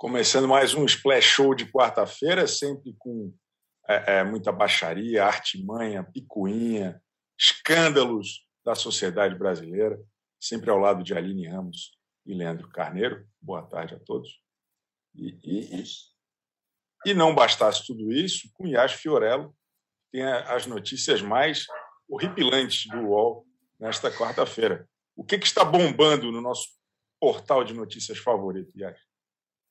Começando mais um Splash Show de quarta-feira, sempre com é, é, muita baixaria, artimanha, picuinha, escândalos da sociedade brasileira, sempre ao lado de Aline Ramos e Leandro Carneiro. Boa tarde a todos. E, e, e não bastasse tudo isso, com Yas Fiorello, tem as notícias mais horripilantes do UOL nesta quarta-feira. O que, que está bombando no nosso portal de notícias favorito, Yas?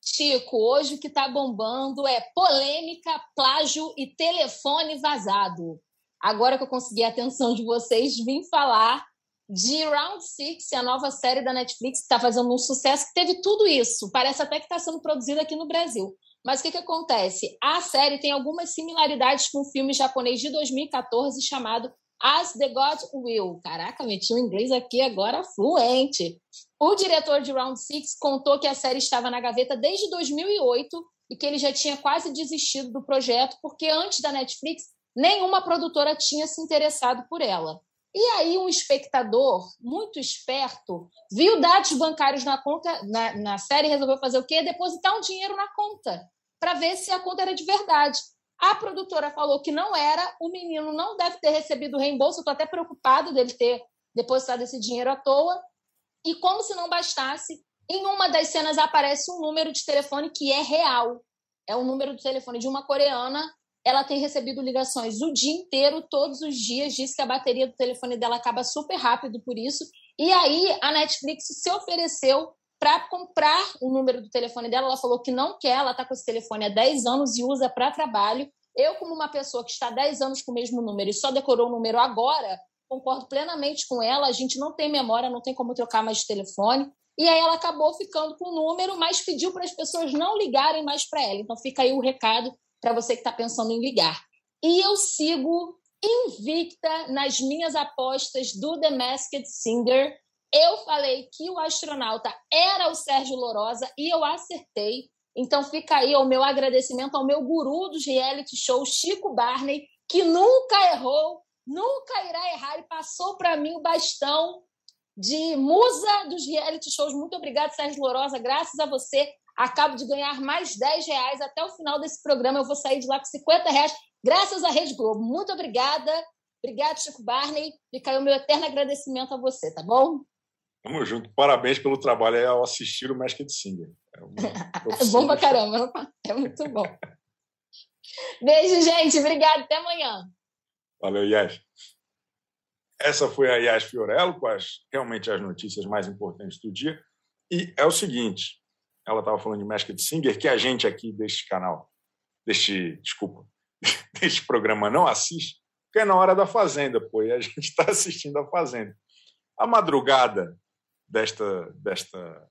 Chico, hoje o que está bombando é polêmica, plágio e telefone vazado. Agora que eu consegui a atenção de vocês, vim falar de Round Six, a nova série da Netflix que está fazendo um sucesso, que teve tudo isso. Parece até que está sendo produzida aqui no Brasil. Mas o que, que acontece? A série tem algumas similaridades com um filme japonês de 2014 chamado As the God Will. Caraca, meti o um inglês aqui agora fluente. O diretor de Round Six contou que a série estava na gaveta desde 2008 e que ele já tinha quase desistido do projeto porque antes da Netflix nenhuma produtora tinha se interessado por ela. E aí um espectador muito esperto viu dados bancários na conta na, na série resolveu fazer o quê? Depositar um dinheiro na conta para ver se a conta era de verdade. A produtora falou que não era, o menino não deve ter recebido o reembolso, estou até preocupado dele ter depositado esse dinheiro à toa. E como se não bastasse, em uma das cenas aparece um número de telefone que é real. É o número de telefone de uma coreana. Ela tem recebido ligações o dia inteiro, todos os dias. Diz que a bateria do telefone dela acaba super rápido por isso. E aí a Netflix se ofereceu para comprar o número do telefone dela. Ela falou que não quer, ela está com esse telefone há 10 anos e usa para trabalho. Eu, como uma pessoa que está há 10 anos com o mesmo número e só decorou o número agora, concordo plenamente com ela. A gente não tem memória, não tem como trocar mais de telefone. E aí ela acabou ficando com o número, mas pediu para as pessoas não ligarem mais para ela. Então fica aí o recado para você que está pensando em ligar. E eu sigo invicta nas minhas apostas do The Masked Singer. Eu falei que o astronauta era o Sérgio Lorosa e eu acertei. Então fica aí o meu agradecimento ao meu guru dos reality shows, Chico Barney, que nunca errou nunca irá errar e passou para mim o bastão de musa dos reality shows. Muito obrigada, Sérgio Lourosa. Graças a você, acabo de ganhar mais 10 reais. Até o final desse programa eu vou sair de lá com 50 reais, graças à Rede Globo. Muito obrigada. Obrigado, Chico Barney. Fica aí o meu eterno agradecimento a você, tá bom? Tamo junto. Parabéns pelo trabalho ao assistir o Masked Singer. É, é bom pra caramba. É muito bom. Beijo, gente. Obrigada. Até amanhã. Valeu, Yas. Essa foi a Yas Fiorello com as, realmente as notícias mais importantes do dia. E é o seguinte, ela estava falando de Masked Singer, que a gente aqui deste canal, deste, desculpa, deste programa não assiste, porque é na hora da Fazenda, pô, e a gente está assistindo a Fazenda. A madrugada desta, desta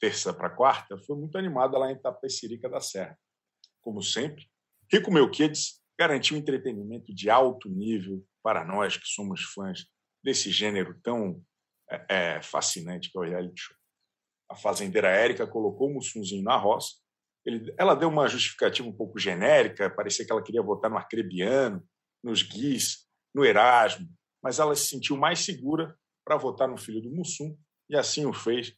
terça para quarta foi muito animada lá em Tapecirica da Serra. Como sempre, Rico Meu um entretenimento de alto nível para nós que somos fãs desse gênero tão é, é, fascinante que é o reality show. A fazendeira Érica colocou o Mussunzinho na roça. Ele, ela deu uma justificativa um pouco genérica, parecia que ela queria votar no Arcrebiano, nos Guis, no Erasmo, mas ela se sentiu mais segura para votar no filho do Mussum e assim o fez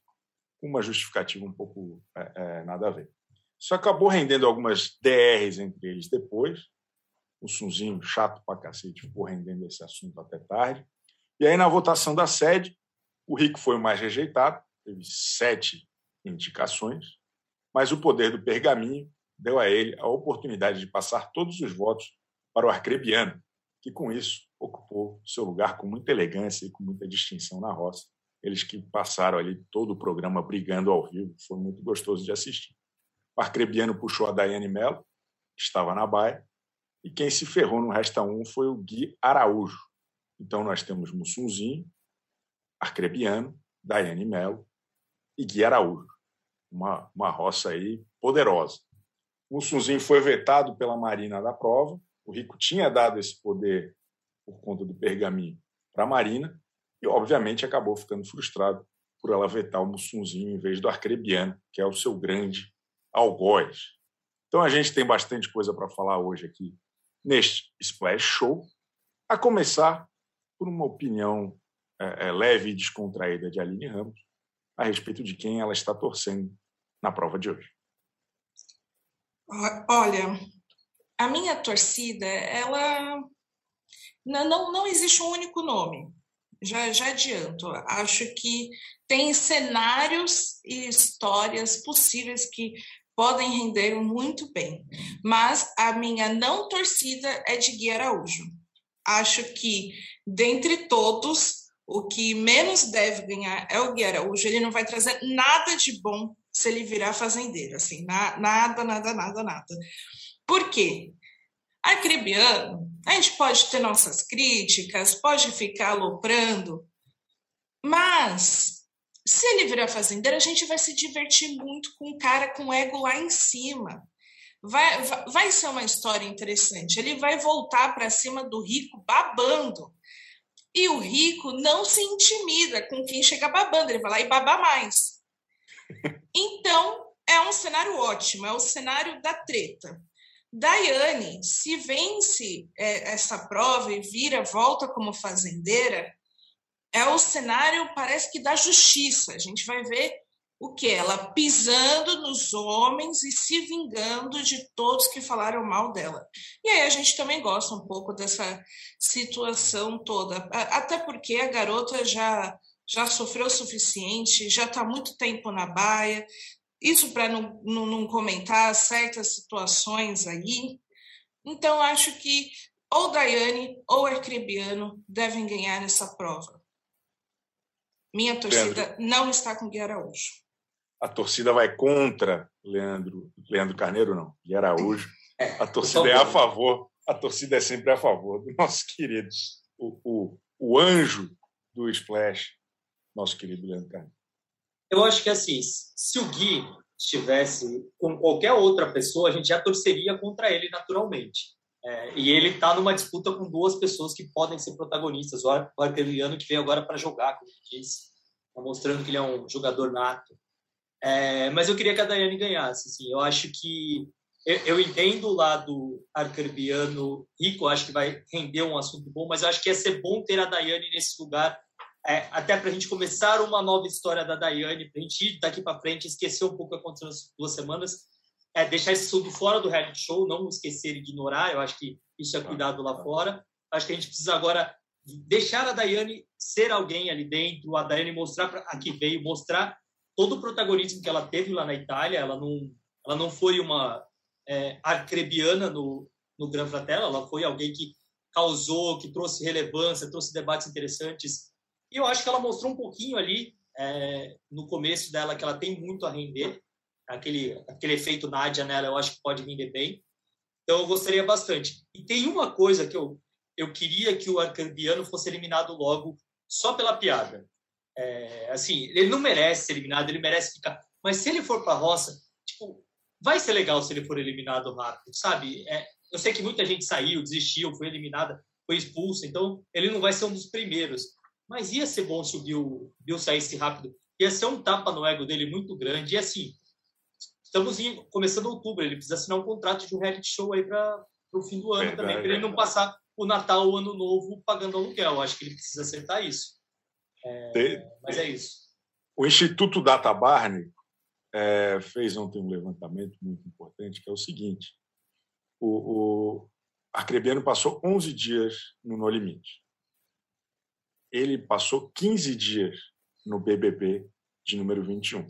com uma justificativa um pouco é, é, nada a ver. Isso acabou rendendo algumas DRs entre eles depois, o Sunzinho chato pra cacete, ficou rendendo esse assunto até tarde. E aí, na votação da sede, o Rico foi o mais rejeitado, teve sete indicações, mas o poder do pergaminho deu a ele a oportunidade de passar todos os votos para o arcrebiano, que com isso ocupou seu lugar com muita elegância e com muita distinção na roça. Eles que passaram ali todo o programa brigando ao vivo, foi muito gostoso de assistir. O arcrebiano puxou a Daiane Mello, que estava na baia, e quem se ferrou no Resta 1 foi o Gui Araújo. Então nós temos Mussunzinho, Arcrebiano, Daiane Melo e Gui Araújo. Uma, uma roça aí poderosa. Mussunzinho foi vetado pela Marina da prova. O Rico tinha dado esse poder por conta do pergaminho para a Marina e, obviamente, acabou ficando frustrado por ela vetar o Mussunzinho em vez do Arcrebiano, que é o seu grande algoz. Então a gente tem bastante coisa para falar hoje aqui neste Splash Show, a começar por uma opinião é, é, leve e descontraída de Aline Ramos a respeito de quem ela está torcendo na prova de hoje. Olha, a minha torcida, ela não, não, não existe um único nome. Já, já adianto. Acho que tem cenários e histórias possíveis que podem render muito bem. Mas a minha não torcida é de Gui Araújo. Acho que, dentre todos, o que menos deve ganhar é o Gui Araújo. Ele não vai trazer nada de bom se ele virar fazendeiro. Assim, na, nada, nada, nada, nada. Por quê? Arcrebiano, a gente pode ter nossas críticas, pode ficar aloprando, mas se ele virar fazendeiro, a gente vai se divertir muito com um cara com ego lá em cima. Vai, vai, vai ser uma história interessante. Ele vai voltar para cima do rico babando. E o rico não se intimida com quem chega babando, ele vai lá e baba mais. Então, é um cenário ótimo, é o cenário da treta. Daiane, se vence é, essa prova e vira, volta como fazendeira, é o cenário, parece que da justiça. A gente vai ver o que? Ela pisando nos homens e se vingando de todos que falaram mal dela. E aí a gente também gosta um pouco dessa situação toda, até porque a garota já já sofreu o suficiente, já está muito tempo na baia, isso para não, não, não, comentar certas situações aí. Então, acho que ou Daiane ou Arcrebiano devem ganhar essa prova. Minha torcida Leandro. não está com Gui Araújo. A torcida vai contra Leandro, Leandro Carneiro, não, Gui Araújo. É, a torcida é a favor, a torcida é sempre a favor do nosso querido, o, o, o anjo do Splash, nosso querido Leandro Carneiro. Eu acho que assim, se o Gui estivesse com qualquer outra pessoa, a gente já torceria contra ele naturalmente. É, e ele está numa disputa com duas pessoas que podem ser protagonistas. O Arqueliano, que veio agora para jogar, como eu disse, tá mostrando que ele é um jogador nato. É, mas eu queria que a Daiane ganhasse. Assim. Eu acho que. Eu, eu entendo o lado arcrebiano rico, acho que vai render um assunto bom, mas acho que ia ser bom ter a Daiane nesse lugar é, até para a gente começar uma nova história da Daiane, para a gente ir daqui para frente, esquecer um pouco o que aconteceu nas duas semanas, é, deixar esse assunto fora do reality show, não esquecer, ignorar, eu acho que isso é cuidado lá fora. Acho que a gente precisa agora deixar a Daiane ser alguém ali dentro, a Daiane mostrar para a que veio, mostrar todo o protagonismo que ela teve lá na Itália, ela não, ela não foi uma é, arcrebiana no, no Gran Fratello, ela foi alguém que causou, que trouxe relevância, trouxe debates interessantes, e eu acho que ela mostrou um pouquinho ali, é, no começo dela, que ela tem muito a render. Aquele, aquele efeito Nádia nela, eu acho que pode render bem. Então, eu gostaria bastante. E tem uma coisa que eu, eu queria que o Arcambiano fosse eliminado logo, só pela piada. É, assim, ele não merece ser eliminado, ele merece ficar. Mas se ele for para a roça, tipo, vai ser legal se ele for eliminado rápido, sabe? É, eu sei que muita gente saiu, desistiu, foi eliminada, foi expulsa, então ele não vai ser um dos primeiros. Mas ia ser bom se o Bill, saísse rápido. Ia ser um tapa no ego dele muito grande. E assim, estamos em, começando outubro, ele precisa assinar um contrato de um reality show aí para o fim do ano verdade, também, para ele não passar o Natal, o Ano Novo pagando aluguel. Acho que ele precisa acertar isso. É, mas é isso. O Instituto Data Barney é, fez ontem um levantamento muito importante, que é o seguinte: o, o Arcrebiano passou 11 dias no No Limite ele passou 15 dias no BBB de número 21.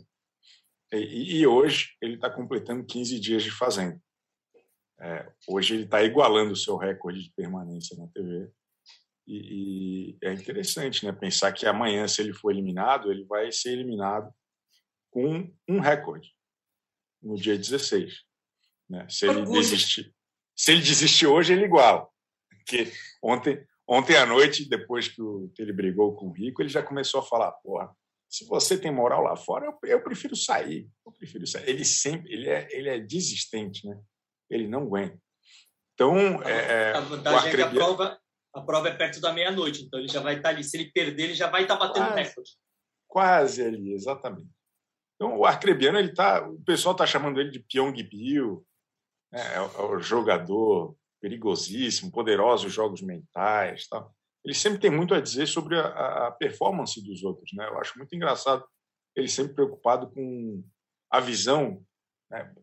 E, e hoje ele está completando 15 dias de Fazenda. É, hoje ele está igualando o seu recorde de permanência na TV. E, e, é interessante né, pensar que amanhã, se ele for eliminado, ele vai ser eliminado com um recorde no dia 16. Né? Se, ele desistir, se ele desistir hoje, ele iguala. Porque ontem, Ontem à noite, depois que, o, que, ele brigou com o Rico, ele já começou a falar: porra, se você tem moral lá fora, eu, eu prefiro sair. Eu prefiro sair. Ele sempre ele é, ele é desistente, né? Ele não aguenta. Então, a, é, a vantagem é que a prova, a prova é perto da meia-noite, então ele já vai estar ali. Se ele perder, ele já vai estar batendo quase, recorde. Quase ali, exatamente. Então, o Arcrebiano, ele tá, o pessoal está chamando ele de Pyong Bill, né? é, é o jogador perigosíssimo, poderosos jogos mentais, tá? Ele sempre tem muito a dizer sobre a, a performance dos outros, né? Eu acho muito engraçado ele sempre preocupado com a visão, né?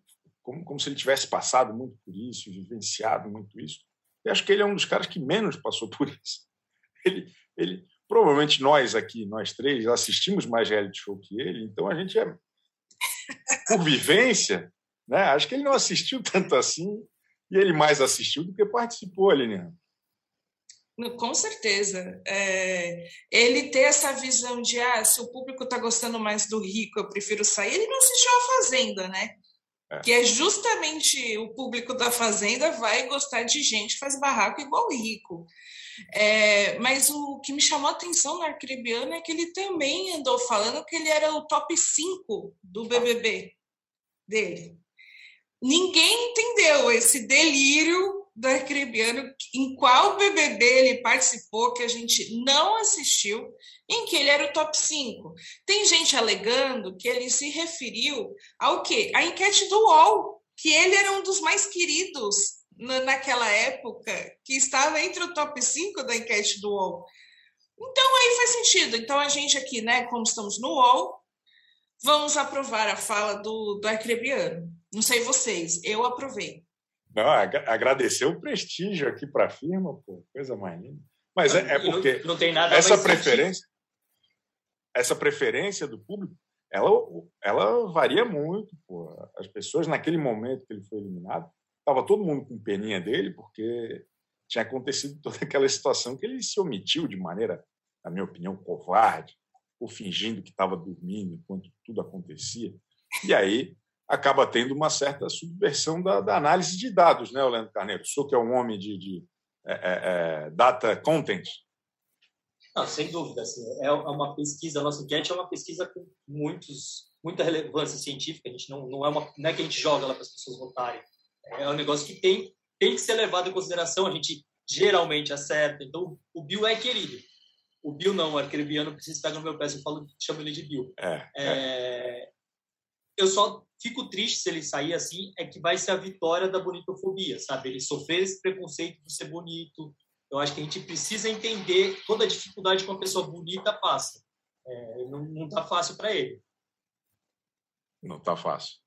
como, como se ele tivesse passado muito por isso, vivenciado muito isso. E acho que ele é um dos caras que menos passou por isso. Ele, ele provavelmente nós aqui, nós três, assistimos mais reality show que ele, então a gente é por vivência, né? Acho que ele não assistiu tanto assim e ele mais assistiu do que participou, Aline. Com certeza. É, ele ter essa visão de ah, se o público está gostando mais do rico, eu prefiro sair, ele não assistiu a Fazenda, né? É. Que é justamente o público da Fazenda vai gostar de gente que faz barraco igual o rico. É, mas o que me chamou a atenção no Arcrebiano é que ele também andou falando que ele era o top 5 do BBB dele. Ninguém entendeu esse delírio do Arcrebiano, em qual BBB ele participou, que a gente não assistiu, em que ele era o top 5. Tem gente alegando que ele se referiu ao quê? A enquete do UOL, que ele era um dos mais queridos naquela época, que estava entre o top 5 da enquete do UOL. Então aí faz sentido. Então a gente aqui, né, como estamos no UOL, vamos aprovar a fala do, do Arcrebiano. Não sei vocês, eu aprovei. Não, agradecer o prestígio aqui para a firma, pô, coisa mais linda. Mas é, é porque não, não, tem nada essa preferência, essa preferência do público, ela, ela varia muito. Pô. As pessoas naquele momento que ele foi eliminado, estava todo mundo com peninha dele, porque tinha acontecido toda aquela situação que ele se omitiu de maneira, na minha opinião, covarde, ou fingindo que estava dormindo enquanto tudo acontecia. E aí acaba tendo uma certa subversão da, da análise de dados, né, Leandro Carneiro? Senhor que é um homem de, de é, é, é, data content. Não, sem dúvida. Assim, é uma pesquisa, a nossa enquete é uma pesquisa com muitos, muita relevância científica. A gente não, não, é uma, não é que a gente joga lá para as pessoas votarem. É um negócio que tem, tem que ser levado em consideração. A gente geralmente acerta. Então, o Bill é querido. O Bill não, o arcrebiano precisa pegar no meu pé, eu falo, chamo ele de Bill. É, é, é. Eu só fico triste se ele sair assim, é que vai ser a vitória da bonitofobia, sabe? Ele sofrer esse preconceito por ser bonito. Eu acho que a gente precisa entender toda a dificuldade que uma pessoa bonita passa. É, não, não tá fácil para ele. Não tá fácil.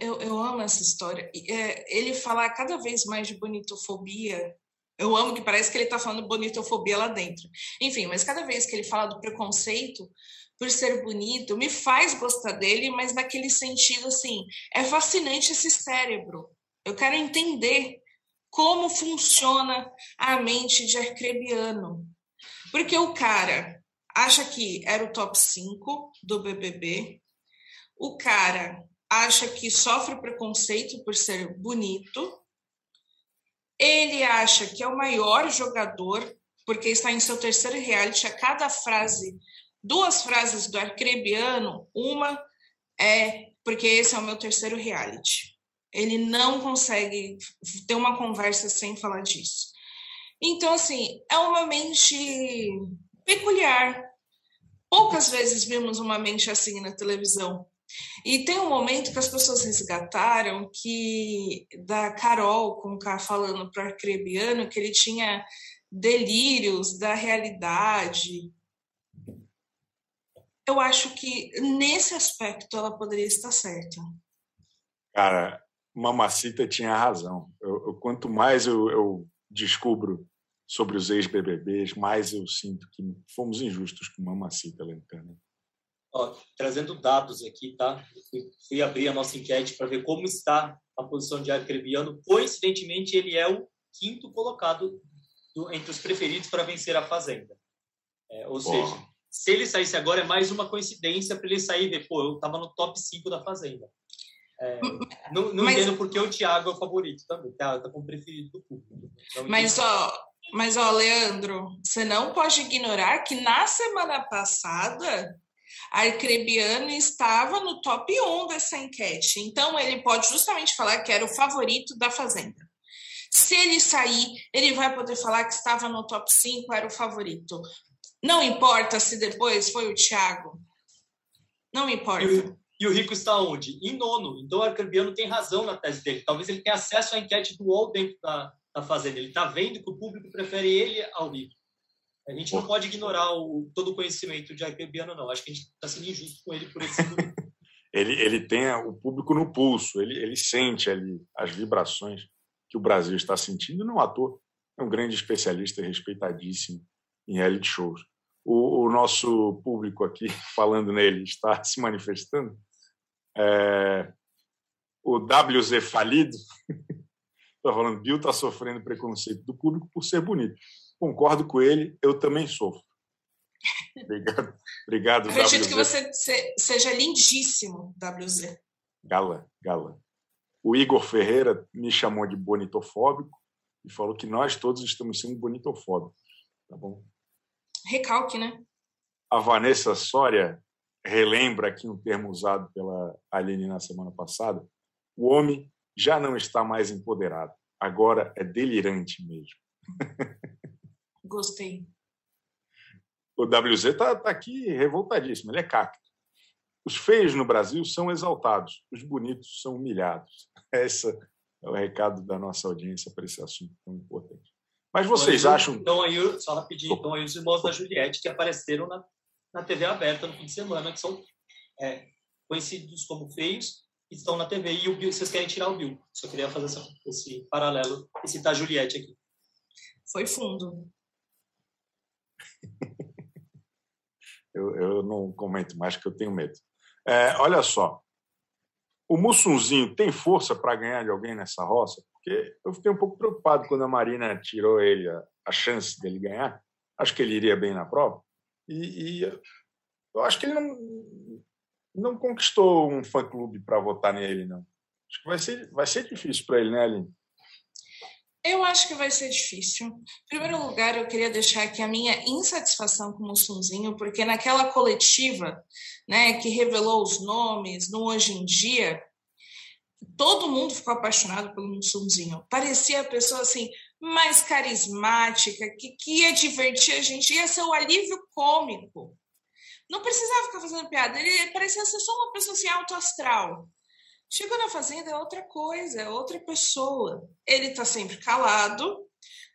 Eu, eu amo essa história. É, ele falar cada vez mais de bonitofobia. Eu amo que parece que ele está falando bonitofobia lá dentro. Enfim, mas cada vez que ele fala do preconceito, por ser bonito, me faz gostar dele, mas naquele sentido assim, é fascinante esse cérebro. Eu quero entender como funciona a mente de Arcrebiano. Porque o cara acha que era o top 5 do BBB, o cara acha que sofre preconceito por ser bonito, ele acha que é o maior jogador, porque está em seu terceiro reality, a cada frase duas frases do Arcrebiano. Uma é porque esse é o meu terceiro reality. Ele não consegue ter uma conversa sem falar disso. Então, assim, é uma mente peculiar. Poucas vezes vimos uma mente assim na televisão. E tem um momento que as pessoas resgataram que da Carol com o cara falando para o Arcrebiano que ele tinha delírios da realidade, eu acho que nesse aspecto ela poderia estar certa. Cara, Mamacita tinha razão. Eu, eu, quanto mais eu, eu, descubro sobre os ex-BBBs, mais eu sinto que fomos injustos com Mamacita, Lencana. Trazendo dados aqui, tá? Fui, fui, abrir a nossa enquete para ver como está a posição de Arcrebiano. Coincidentemente, ele é o quinto colocado do, entre os preferidos para vencer a Fazenda. É, ou seja, se ele saísse agora, é mais uma coincidência para ele sair e pô, eu estava no top 5 da Fazenda. É, não, não mas, entendo porque o Thiago é o favorito também, tá, tá como preferido do público. mas, ó, mas, ó, Leandro, você não pode ignorar que na semana passada Arcrebiano estava no top 1 dessa enquete. Então, ele pode justamente falar que era o favorito da Fazenda. Se ele sair, ele vai poder falar que estava no top 5, era o favorito. Não importa se depois foi o Thiago. Não importa. E o, e o Rico está onde? Em nono. Então o Arcambiano tem razão na tese dele. Talvez ele tenha acesso à enquete do UOL dentro da, da Fazenda. Ele está vendo que o público prefere ele ao Rico. A gente não pode ignorar o, todo o conhecimento de Arcambiano, não. Acho que a gente está sendo injusto com ele por esse ele, ele tem o público no pulso, ele, ele sente ali as vibrações que o Brasil está sentindo, não à toa, é um grande especialista respeitadíssimo em reality shows. O, o nosso público aqui, falando nele, está se manifestando. É, o WZ falido está falando, Bill está sofrendo preconceito do público por ser bonito. Concordo com ele, eu também sofro. Obrigado, obrigado Acredito WZ. que você seja lindíssimo, WZ. Gala, gala. O Igor Ferreira me chamou de bonitofóbico e falou que nós todos estamos sendo bonitofóbicos. Tá bom? Recalque, né? A Vanessa Soria relembra aqui um termo usado pela Aline na semana passada. O homem já não está mais empoderado. Agora é delirante mesmo. Gostei. O WZ está tá aqui revoltadíssimo. Ele é cacto. Os feios no Brasil são exaltados, os bonitos são humilhados. Esse é o recado da nossa audiência para esse assunto tão importante. Mas vocês então, acham. Então, aí, só rapidinho, então aí os irmãos da Juliette que apareceram na, na TV aberta no fim de semana, que são é, conhecidos como feios, estão na TV. E o Bill, vocês querem tirar o Bill. Só queria fazer essa, esse paralelo e citar a Juliette aqui. Foi fundo. Eu, eu não comento mais, que eu tenho medo. É, olha só, o Mussunzinho tem força para ganhar de alguém nessa roça? Porque eu fiquei um pouco preocupado quando a Marina tirou ele a, a chance dele ganhar. Acho que ele iria bem na prova. E, e eu acho que ele não, não conquistou um fã-clube para votar nele, não. Acho que vai ser, vai ser difícil para ele, né, Aline? Eu acho que vai ser difícil. Em primeiro lugar, eu queria deixar aqui a minha insatisfação com o Mussunzinho, porque naquela coletiva né, que revelou os nomes no Hoje em Dia, todo mundo ficou apaixonado pelo Mussunzinho. Parecia a pessoa assim mais carismática, que, que ia divertir a gente, ia ser o alívio cômico. Não precisava ficar fazendo piada, ele parecia ser só uma pessoa assim alto astral. Chegou na fazenda é outra coisa, é outra pessoa. Ele está sempre calado.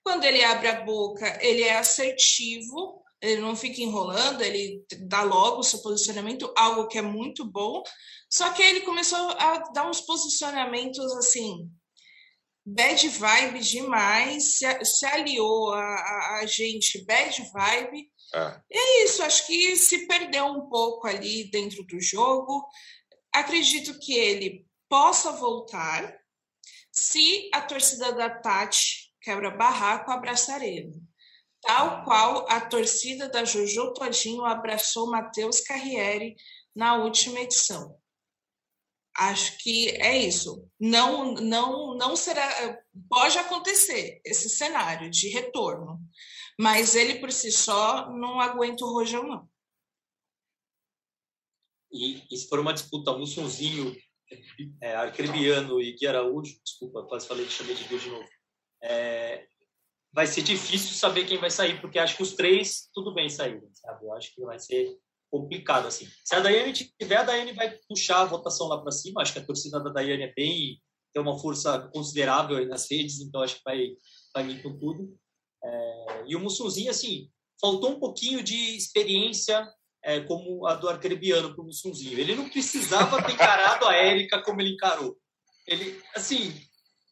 Quando ele abre a boca, ele é assertivo, ele não fica enrolando, ele dá logo o seu posicionamento, algo que é muito bom. Só que ele começou a dar uns posicionamentos assim, bad vibe demais, se, se aliou a, a, a, gente bad vibe. É. é isso, acho que se perdeu um pouco ali dentro do jogo. Acredito que ele possa voltar se a torcida da Tati quebra barraco abraçar ele. Tal qual a torcida da Jojo Todinho abraçou Matheus Carriere na última edição. Acho que é isso. Não, não, não será. Pode acontecer esse cenário de retorno, mas ele por si só não aguenta o rojão, não. E, e se for uma disputa Mussunzinho, é, Arcrebiano e Gui Araújo, desculpa, quase falei que chamei de Gui de novo, é, vai ser difícil saber quem vai sair, porque acho que os três, tudo bem sair, sabe? Eu acho que vai ser complicado, assim. Se a Daiane tiver, a Daiane vai puxar a votação lá para cima, acho que a torcida da Daiane é bem, tem uma força considerável aí nas redes, então acho que vai, vai vir com tudo. É, e o Mussunzinho, assim, faltou um pouquinho de experiência é, como a do Arcrebiano para o Mussunzinho. Ele não precisava ter encarado a Érica como ele encarou. Ele, assim,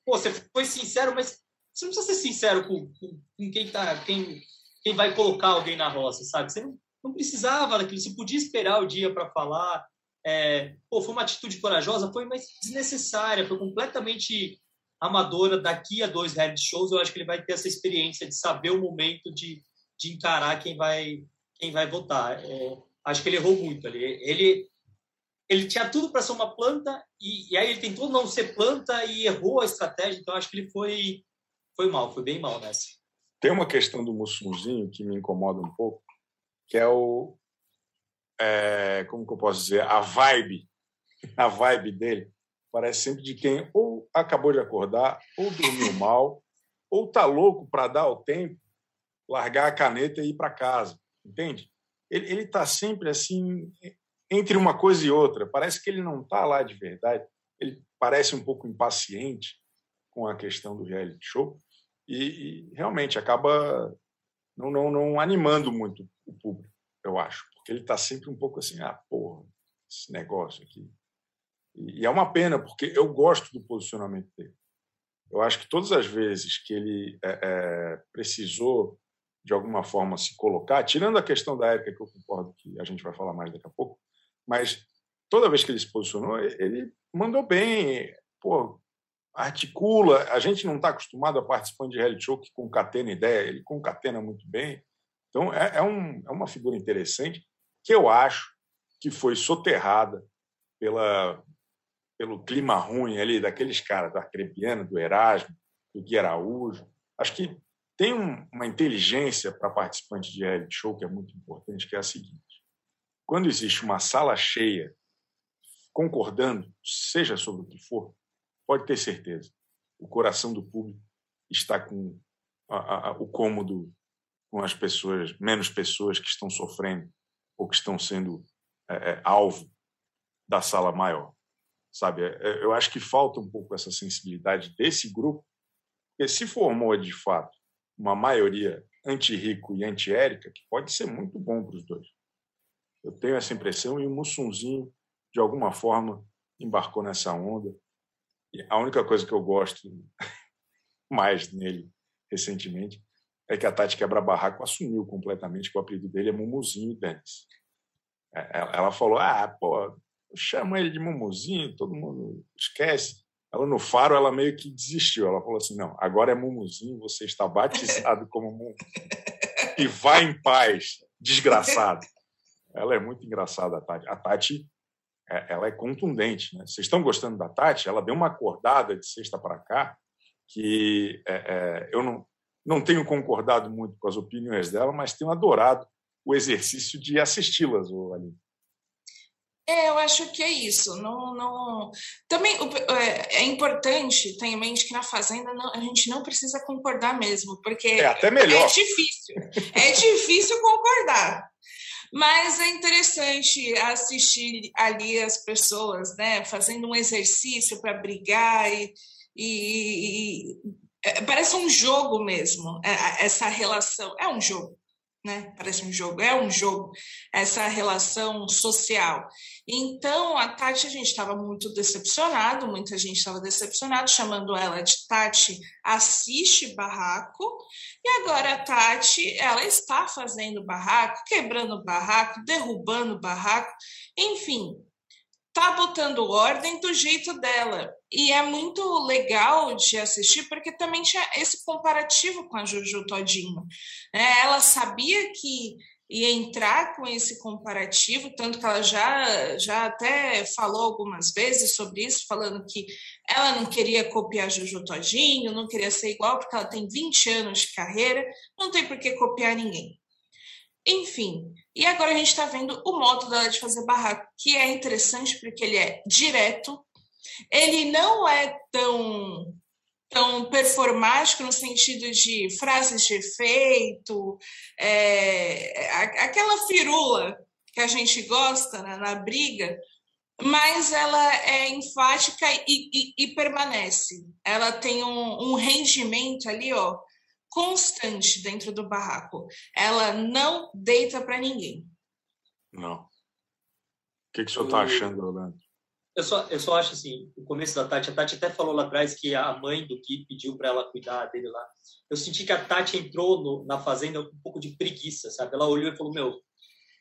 pô, você foi sincero, mas você não precisa ser sincero com, com, com quem, tá, quem, quem vai colocar alguém na roça, sabe? Você não, não precisava daquilo, você podia esperar o dia para falar. É, pô, foi uma atitude corajosa, foi mais desnecessária, foi completamente amadora. Daqui a dois reality shows, eu acho que ele vai ter essa experiência de saber o momento de, de encarar quem vai quem vai votar. É, acho que ele errou muito ali. Ele, ele tinha tudo para ser uma planta e, e, aí ele tentou não ser planta e errou a estratégia. Então acho que ele foi foi mal, foi bem mal nessa. Tem uma questão do Mussunzinho que me incomoda um pouco, que é o é, como que eu posso dizer a vibe, a vibe dele parece sempre de quem ou acabou de acordar ou dormiu mal ou tá louco para dar o tempo, largar a caneta e ir para casa entende? Ele está sempre assim entre uma coisa e outra. Parece que ele não está lá de verdade. Ele parece um pouco impaciente com a questão do reality show e, e realmente acaba não, não, não animando muito o público, eu acho, porque ele está sempre um pouco assim, ah, porra, esse negócio aqui. E é uma pena, porque eu gosto do posicionamento dele. Eu acho que todas as vezes que ele é, é, precisou, de alguma forma, se colocar, tirando a questão da época, que eu concordo que a gente vai falar mais daqui a pouco, mas toda vez que ele se posicionou, ele mandou bem, pô, articula. A gente não está acostumado a participar de reality show que concatena ideia, ele concatena muito bem. Então, é, é, um, é uma figura interessante que eu acho que foi soterrada pela, pelo clima ruim ali daqueles caras, do Arcrebiano, do Erasmo, do Gui Araújo. Acho que tem um, uma inteligência para participante de reality show que é muito importante, que é a seguinte. Quando existe uma sala cheia concordando, seja sobre o que for, pode ter certeza, o coração do público está com a, a, o cômodo com as pessoas, menos pessoas que estão sofrendo ou que estão sendo é, é, alvo da sala maior, sabe? É, é, eu acho que falta um pouco essa sensibilidade desse grupo, porque se formou de fato uma maioria anti-rico e anti-Érica, que pode ser muito bom para os dois. Eu tenho essa impressão e o Mussunzinho, de alguma forma, embarcou nessa onda. E a única coisa que eu gosto mais nele recentemente é que a Tati Quebra-Barraco assumiu completamente que o apelido dele é Mumuzinho Dennis. É, ela falou: ah, pô, chama ele de Mumuzinho, todo mundo esquece. Ela no faro, ela meio que desistiu. Ela falou assim: não, agora é Mumuzinho, você está batizado como Mumu. E vai em paz, desgraçado. Ela é muito engraçada, a Tati. A Tati, é, ela é contundente. Né? Vocês estão gostando da Tati? Ela deu uma acordada de sexta para cá que é, é, eu não, não tenho concordado muito com as opiniões dela, mas tenho adorado o exercício de assisti-las, Ali. É, eu acho que é isso. Não, não... Também é, é importante ter em mente que na Fazenda não, a gente não precisa concordar mesmo, porque é até melhor. É difícil. É difícil concordar. Mas é interessante assistir ali as pessoas, né, fazendo um exercício para brigar e, e, e é, parece um jogo mesmo, é, essa relação. É um jogo, né? Parece um jogo, é um jogo, essa relação social. Então, a Tati, a gente estava muito decepcionado, muita gente estava decepcionado, chamando ela de Tati assiste barraco, e agora a Tati, ela está fazendo barraco, quebrando barraco, derrubando barraco, enfim, tá botando ordem do jeito dela. E é muito legal de assistir, porque também tinha esse comparativo com a Juju Todinho. Né? Ela sabia que ia entrar com esse comparativo, tanto que ela já, já até falou algumas vezes sobre isso, falando que ela não queria copiar Juju Todinho, não queria ser igual, porque ela tem 20 anos de carreira, não tem por que copiar ninguém. Enfim, e agora a gente está vendo o modo dela de fazer barraco, que é interessante porque ele é direto, ele não é tão tão performático no sentido de frases de efeito, é, aquela firula que a gente gosta né, na briga, mas ela é enfática e, e, e permanece. Ela tem um, um rendimento ali, ó, constante dentro do barraco. Ela não deita para ninguém. Não. O que, que o senhor está achando, Orlando? Eu só, eu só acho assim, o começo da Tati, a Tati até falou lá atrás que a mãe do Ki pediu para ela cuidar dele lá. Eu senti que a Tati entrou no, na fazenda com um pouco de preguiça, sabe? Ela olhou e falou: Meu,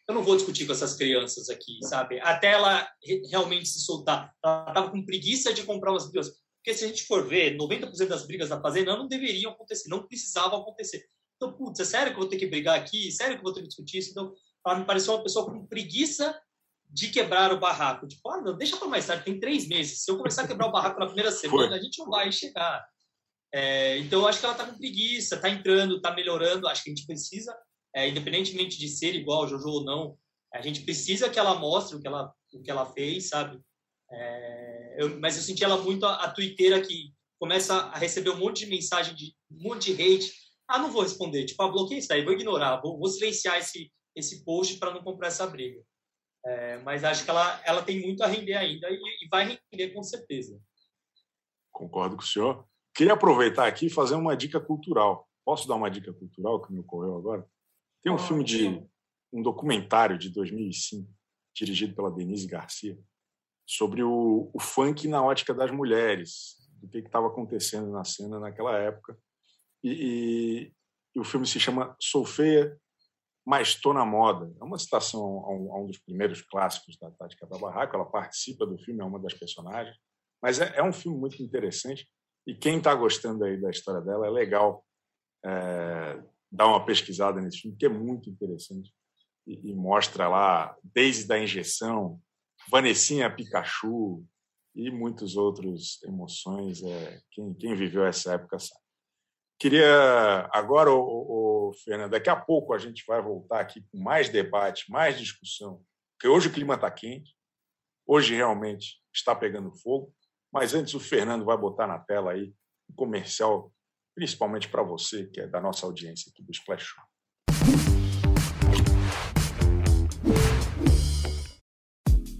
eu não vou discutir com essas crianças aqui, sabe? Até ela realmente se soltar. Ela estava com preguiça de comprar umas brigas. Porque se a gente for ver, 90% das brigas da fazenda não deveriam acontecer, não precisavam acontecer. Então, putz, é sério que eu vou ter que brigar aqui? Sério que eu vou ter que discutir isso? Então, ela me pareceu uma pessoa com preguiça de quebrar o barraco. Tipo, ah, não, deixa para mais tarde, tem três meses. Se eu começar a quebrar o barraco na primeira semana, a gente não vai chegar. É, então, acho que ela está com preguiça, está entrando, está melhorando. Acho que a gente precisa, é, independentemente de ser igual Jojo ou não, a gente precisa que ela mostre o que ela, o que ela fez, sabe? É, eu, mas eu senti ela muito a, a twitteira que começa a receber um monte de mensagem, de um monte de hate. Ah, não vou responder. Tipo, ah, bloqueei isso aí, vou ignorar, vou, vou silenciar esse, esse post para não comprar essa briga. É, mas acho que ela, ela tem muito a render ainda e, e, vai render com certeza. Concordo com o senhor. Queria aproveitar aqui e fazer uma dica cultural. Posso dar uma dica cultural que me ocorreu agora? Tem um ah, filme de um documentário de 2005 dirigido pela Denise Garcia sobre o, o funk na ótica das mulheres, do que estava acontecendo na cena naquela época. E, e, e, o filme se chama Sou Feia, mas estou na moda. É uma citação a um, a um, dos primeiros clássicos da Tática da Barraco. Ela participa do filme, é uma das personagens. Mas é, é um filme muito interessante. E quem está gostando aí da história dela, é legal é, dar uma pesquisada nesse filme, que é muito interessante. E, e mostra lá, desde a injeção, Vanessinha Pikachu e muitos outros emoções. É, quem, quem viveu essa época sabe. Queria agora, o, Fernando, daqui a pouco a gente vai voltar aqui com mais debate, mais discussão, porque hoje o clima está quente, hoje realmente está pegando fogo, mas antes o Fernando vai botar na tela aí um comercial, principalmente para você, que é da nossa audiência aqui do Splash Show.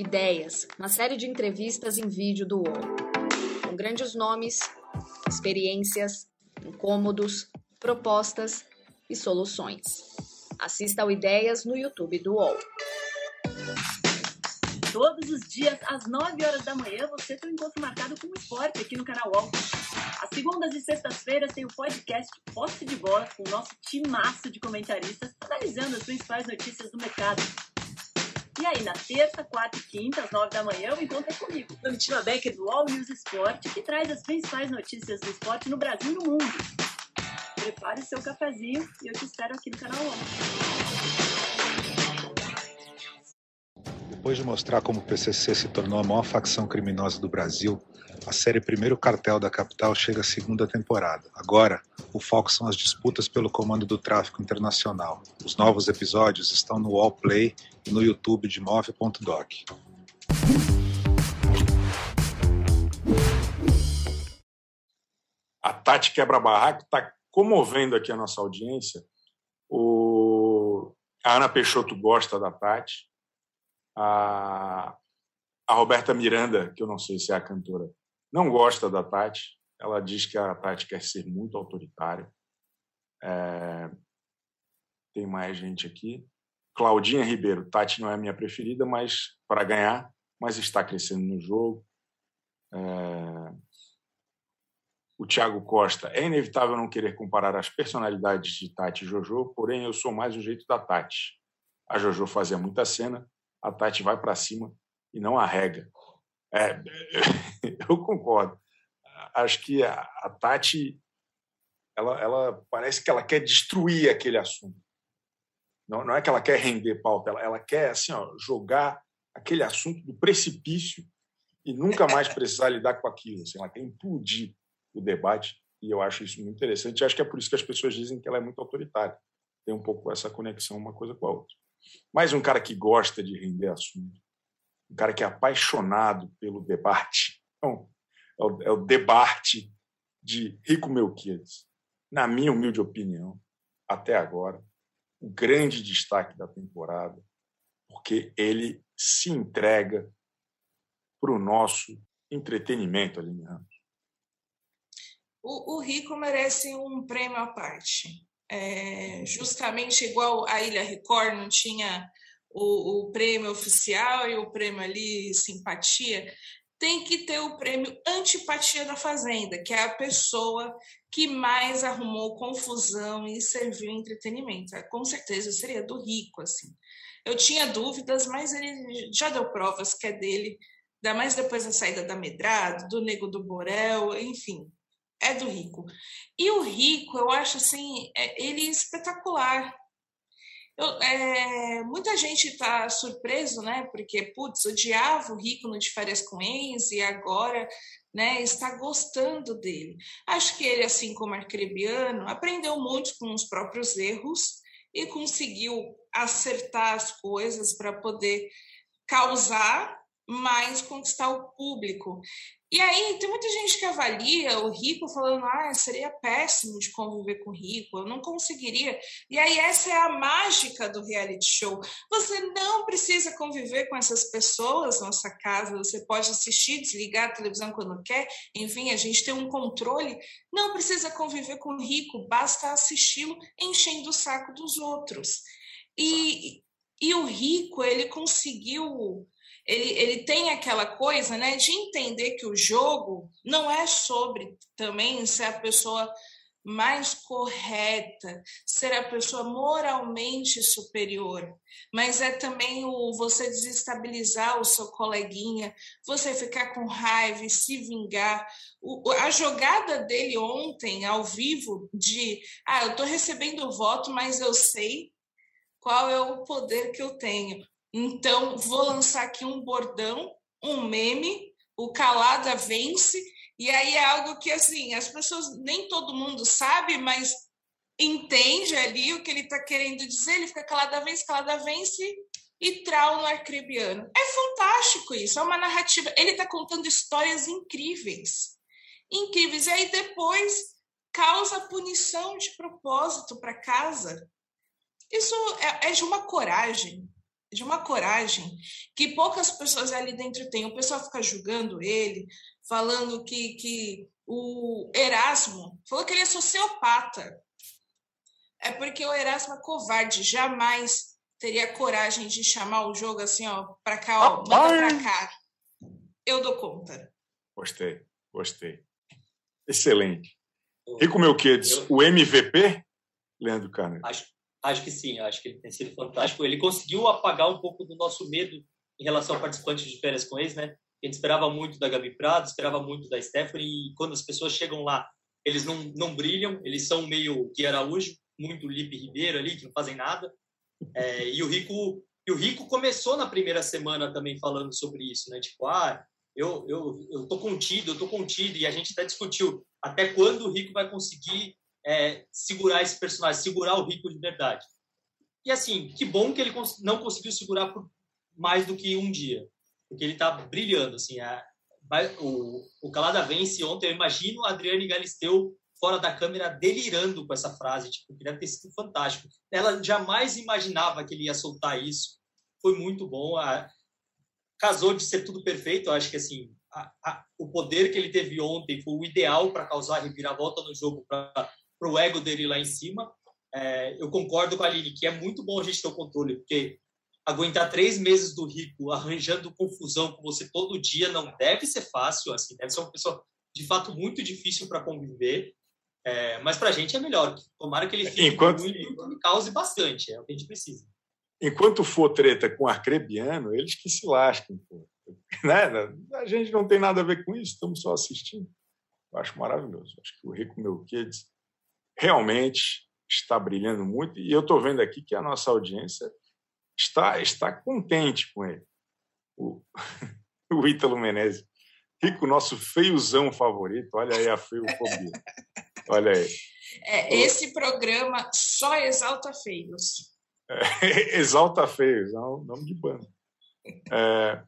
Ideias, uma série de entrevistas em vídeo do UOL. Com grandes nomes, experiências, incômodos, propostas e soluções. Assista ao Ideias no YouTube do UOL. Todos os dias, às 9 horas da manhã, você tem um encontro marcado com o esporte aqui no canal UOL. Às segundas e sextas-feiras tem o podcast Posse de Bola com o nosso timaço de comentaristas analisando as principais notícias do mercado. E aí, na terça, quarta e quinta, às nove da manhã, o encontro é comigo, Domitila Becker do All News Esporte, que traz as principais notícias do esporte no Brasil e no mundo. Prepare seu cafezinho e eu te espero aqui no canal. Depois de mostrar como o PCC se tornou a maior facção criminosa do Brasil, a série Primeiro Cartel da Capital chega à segunda temporada. Agora, o foco são as disputas pelo comando do tráfico internacional. Os novos episódios estão no Wallplay e no YouTube de Move.doc. A Tati Quebra-Barraco está comovendo aqui a nossa audiência. O... A Ana Peixoto gosta da Tati. A... a Roberta Miranda, que eu não sei se é a cantora, não gosta da Tati. Ela diz que a Tati quer ser muito autoritária. É... Tem mais gente aqui. Claudinha Ribeiro. Tati não é a minha preferida, mas para ganhar, mas está crescendo no jogo. É... O Thiago Costa. É inevitável não querer comparar as personalidades de Tati e Jojo, porém eu sou mais o jeito da Tati. A Jojo fazia muita cena, a Tati vai para cima e não arrega. É, eu concordo. Acho que a, a Tati, ela, ela, parece que ela quer destruir aquele assunto. Não, não é que ela quer render pauta, ela, ela quer assim, ó, jogar aquele assunto do precipício e nunca mais precisar lidar com aquilo. Assim, ela quer implodir o debate e eu acho isso muito interessante. acho que é por isso que as pessoas dizem que ela é muito autoritária. Tem um pouco essa conexão uma coisa com a outra. Mas um cara que gosta de render assunto, um cara que é apaixonado pelo debate. Então, é o, é o debate de Rico Melquiades. Na minha humilde opinião, até agora, o grande destaque da temporada, porque ele se entrega para o nosso entretenimento, Aline Ramos. O, o Rico merece um prêmio à parte. É, justamente igual a Ilha Record não tinha o, o prêmio oficial e o prêmio ali simpatia, tem que ter o prêmio antipatia da Fazenda, que é a pessoa que mais arrumou confusão e serviu entretenimento. Com certeza seria do rico, assim. Eu tinha dúvidas, mas ele já deu provas que é dele, ainda mais depois da saída da Medrado, do Nego do Borel, enfim, é do rico. E o rico, eu acho assim, é, ele é espetacular. Eu, é, muita gente está surpreso, né? Porque, putz, odiava o rico no de férias com ex e agora né, está gostando dele. Acho que ele, assim como arcrebiano, aprendeu muito com os próprios erros e conseguiu acertar as coisas para poder causar, mais conquistar o público. E aí tem muita gente que avalia o rico falando, ah, seria péssimo de conviver com rico, eu não conseguiria. E aí essa é a mágica do reality show. Você não precisa conviver com essas pessoas na sua casa, você pode assistir, desligar a televisão quando quer, enfim, a gente tem um controle. Não precisa conviver com o rico, basta assisti-lo enchendo o saco dos outros. E, e o rico, ele conseguiu ele, ele tem aquela coisa né, de entender que o jogo não é sobre também ser a pessoa mais correta, ser a pessoa moralmente superior, mas é também o você desestabilizar o seu coleguinha, você ficar com raiva e se vingar. O, a jogada dele ontem, ao vivo, de ah, eu estou recebendo voto, mas eu sei qual é o poder que eu tenho. Então, vou lançar aqui um bordão, um meme, o calada vence, e aí é algo que, assim, as pessoas, nem todo mundo sabe, mas entende ali o que ele está querendo dizer, ele fica calada vence, calada vence, e trau no arcrebiano. É fantástico isso, é uma narrativa. Ele está contando histórias incríveis. Incríveis. E aí depois causa punição de propósito para casa. Isso é, é de uma coragem de uma coragem que poucas pessoas ali dentro têm. O pessoal fica julgando ele, falando que, que o Erasmo falou que ele é sociopata. É porque o Erasmo é covarde, jamais teria coragem de chamar o jogo assim, ó, para cá, ó, manda para cá. Eu dou conta. Gostei, gostei. Excelente. Rico Melquides, o MVP, Leandro Carneiro? Acho, Acho que sim, acho que ele tem sido fantástico. Ele conseguiu apagar um pouco do nosso medo em relação ao participante de férias com eles, né? A gente esperava muito da Gabi Prado, esperava muito da Stephanie, e quando as pessoas chegam lá, eles não, não brilham, eles são meio Gui Araújo, muito Lipe Ribeiro ali, que não fazem nada. É, e o Rico e o Rico começou na primeira semana também falando sobre isso, né? Tipo, ah, eu, eu, eu tô contido, eu tô contido, e a gente até discutiu até quando o Rico vai conseguir é, segurar esse personagem, segurar o rico de verdade. E assim, que bom que ele não conseguiu segurar por mais do que um dia, porque ele está brilhando. Assim, o, o Calada vence ontem. Eu imagino a Adriane Galisteu fora da câmera delirando com essa frase, tipo, que deve ter sido fantástico. Ela jamais imaginava que ele ia soltar isso. Foi muito bom. A, casou de ser tudo perfeito. Eu acho que assim, a, a, o poder que ele teve ontem foi o ideal para causar reviravolta no jogo, para para o ego dele lá em cima. É, eu concordo com a Aline que é muito bom a gente ter o controle, porque aguentar três meses do rico arranjando confusão com você todo dia não deve ser fácil, assim, deve ser uma pessoa de fato muito difícil para conviver. É, mas para a gente é melhor. Tomara que ele fique Enquanto... muito e cause bastante, é o que a gente precisa. Enquanto for treta com arcrebiano, eles que se lasquem. Pô. Né? A gente não tem nada a ver com isso, estamos só assistindo. Eu acho maravilhoso. Acho que o Rico Melquides realmente está brilhando muito e eu estou vendo aqui que a nossa audiência está está contente com ele. O, o Ítalo Menezes, Rico, nosso feiozão favorito. Olha aí a feiofobia. Olha aí. É, esse programa só exalta feios. É, exalta feios, é um nome de banda. É,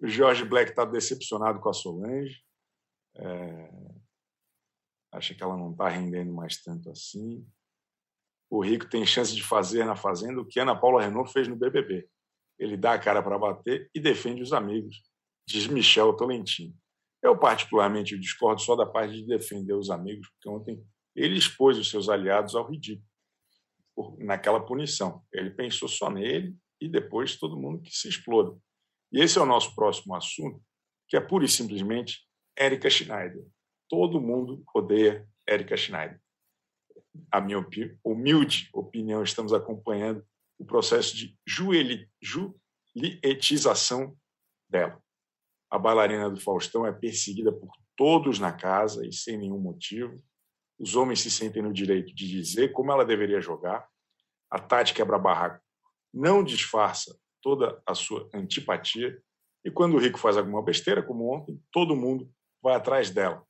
o Jorge Black está decepcionado com a Solange. É, acha que ela não está rendendo mais tanto assim. O Rico tem chance de fazer na Fazenda o que Ana Paula Renault fez no BBB. Ele dá a cara para bater e defende os amigos, diz Michel Tolentino. Eu, particularmente, discordo só da parte de defender os amigos, porque ontem ele expôs os seus aliados ao ridículo naquela punição. Ele pensou só nele e depois todo mundo que se exploda. E esse é o nosso próximo assunto, que é pura e simplesmente Érica Schneider todo mundo odeia Erika Schneider. A minha humilde opinião, estamos acompanhando o processo de julietização dela. A bailarina do Faustão é perseguida por todos na casa e sem nenhum motivo. Os homens se sentem no direito de dizer como ela deveria jogar. A Tati quebra-barraco não disfarça toda a sua antipatia. E quando o Rico faz alguma besteira, como ontem, todo mundo vai atrás dela.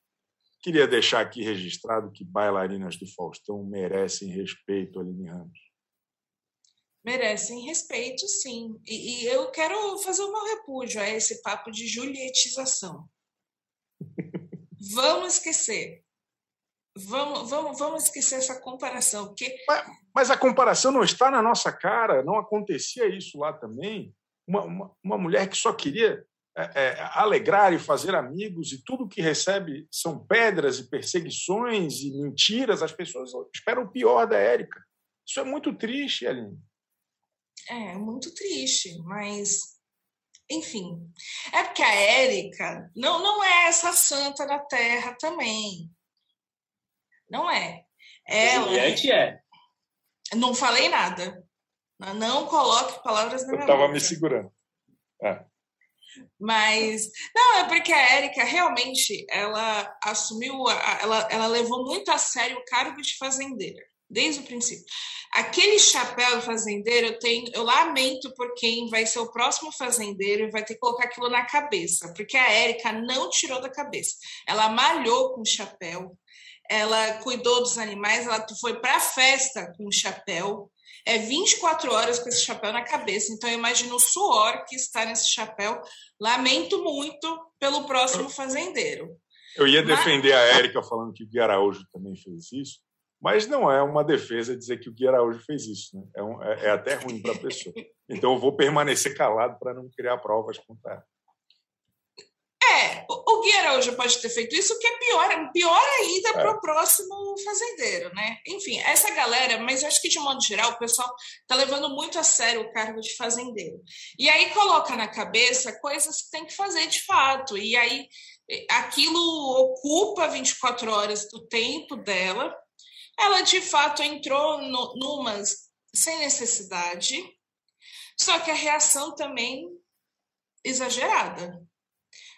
Queria deixar aqui registrado que bailarinas do Faustão merecem respeito, Aline Ramos. merecem respeito, sim. E, e, eu quero fazer o meu repúdio a esse papo de julietização. vamos esquecer. Vamos, vamos, vamos esquecer essa comparação. Porque... Mas, mas, a comparação não está na nossa cara. Não acontecia isso lá também. Uma, uma, uma mulher que só queria é, é, alegrar e fazer amigos, e tudo que recebe são pedras e perseguições e mentiras. As pessoas esperam o pior da Érica. Isso é muito triste, Aline. É, muito triste, mas enfim. É porque a Érica não, não é essa santa da terra também. Não é. Ela. É que é. Não falei nada. Não coloque palavras na minha boca. Eu estava me segurando. É. Mas não é porque a Érica realmente ela assumiu, ela, ela levou muito a sério o cargo de fazendeira desde o princípio. Aquele chapéu fazendeiro, eu tenho, eu lamento por quem vai ser o próximo fazendeiro e vai ter que colocar aquilo na cabeça, porque a Érica não tirou da cabeça. Ela malhou com o chapéu, ela cuidou dos animais, ela foi para a festa com o chapéu. É 24 horas com esse chapéu na cabeça. Então, eu imagino o suor que está nesse chapéu. Lamento muito pelo próximo fazendeiro. Eu ia defender Mas... a Érica falando que o Gui Araújo também fez isso, mas não é uma defesa dizer que o Gui Araújo fez isso. Né? É, um, é, é até ruim para a pessoa. Então eu vou permanecer calado para não criar provas contra ela. É, o Gui Araújo pode ter feito isso, que é pior, pior ainda é. para o próximo fazendeiro, né? Enfim, essa galera, mas eu acho que de modo geral o pessoal está levando muito a sério o cargo de fazendeiro. E aí coloca na cabeça coisas que tem que fazer de fato. E aí aquilo ocupa 24 horas do tempo dela ela de fato entrou no, numas sem necessidade, só que a reação também exagerada.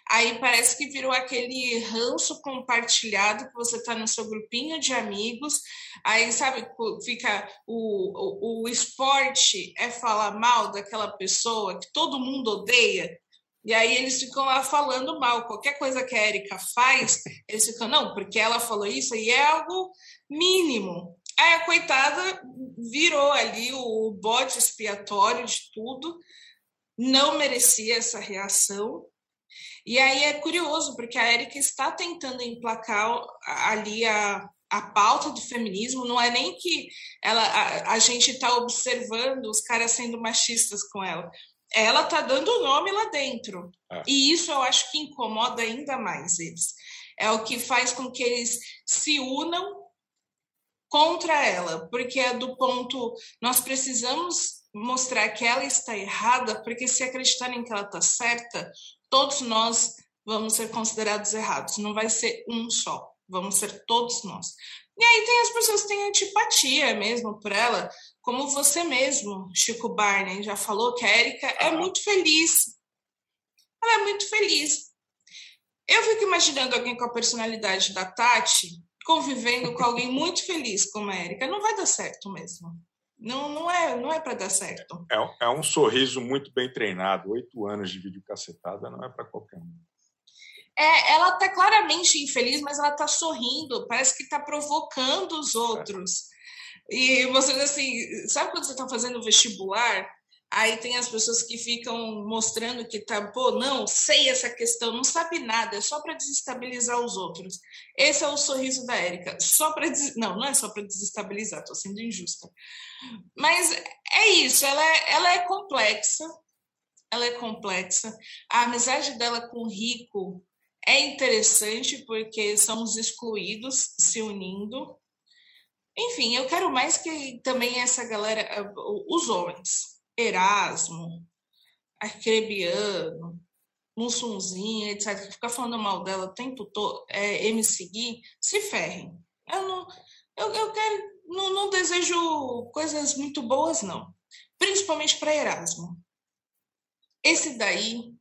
Aí parece que virou aquele ranço compartilhado que você está no seu grupinho de amigos. Aí, sabe, fica o, o, o esporte é falar mal daquela pessoa que todo mundo odeia. E aí eles ficam lá falando mal. Qualquer coisa que a Erika faz, eles ficam, não, porque ela falou isso e é algo mínimo. Aí a coitada virou ali o bode expiatório de tudo, não merecia essa reação. E aí é curioso, porque a Erika está tentando emplacar ali a, a pauta do feminismo, não é nem que ela, a, a gente está observando os caras sendo machistas com ela. Ela está dando nome lá dentro. É. E isso eu acho que incomoda ainda mais eles. É o que faz com que eles se unam contra ela, porque é do ponto nós precisamos mostrar que ela está errada, porque se acreditarem que ela está certa, todos nós vamos ser considerados errados. Não vai ser um só, vamos ser todos nós. E aí tem as pessoas que têm antipatia mesmo por ela, como você mesmo, Chico Barney, já falou que a Érica é muito feliz. Ela é muito feliz. Eu fico imaginando alguém com a personalidade da Tati, convivendo com alguém muito feliz como a Érica, não vai dar certo mesmo. Não, não é, não é para dar certo. É, é um sorriso muito bem treinado. Oito anos de vídeo cacetada não é para qualquer um. É, ela está claramente infeliz, mas ela está sorrindo. Parece que está provocando os outros. E você assim, sabe quando você está fazendo vestibular Aí tem as pessoas que ficam mostrando que tá, pô, não, sei essa questão, não sabe nada, é só para desestabilizar os outros. Esse é o sorriso da Érica, só para des... não, não é só para desestabilizar, estou sendo injusta. Mas é isso, ela é, ela é complexa, ela é complexa. A amizade dela com o Rico é interessante porque somos excluídos se unindo. Enfim, eu quero mais que também essa galera, os homens, Erasmo, Arcrebiano, Mussunzinho, etc., que fica falando mal dela o tempo todo, é, me seguir, se ferrem. Eu não, eu, eu quero, não, não desejo coisas muito boas, não. Principalmente para Erasmo. Esse daí,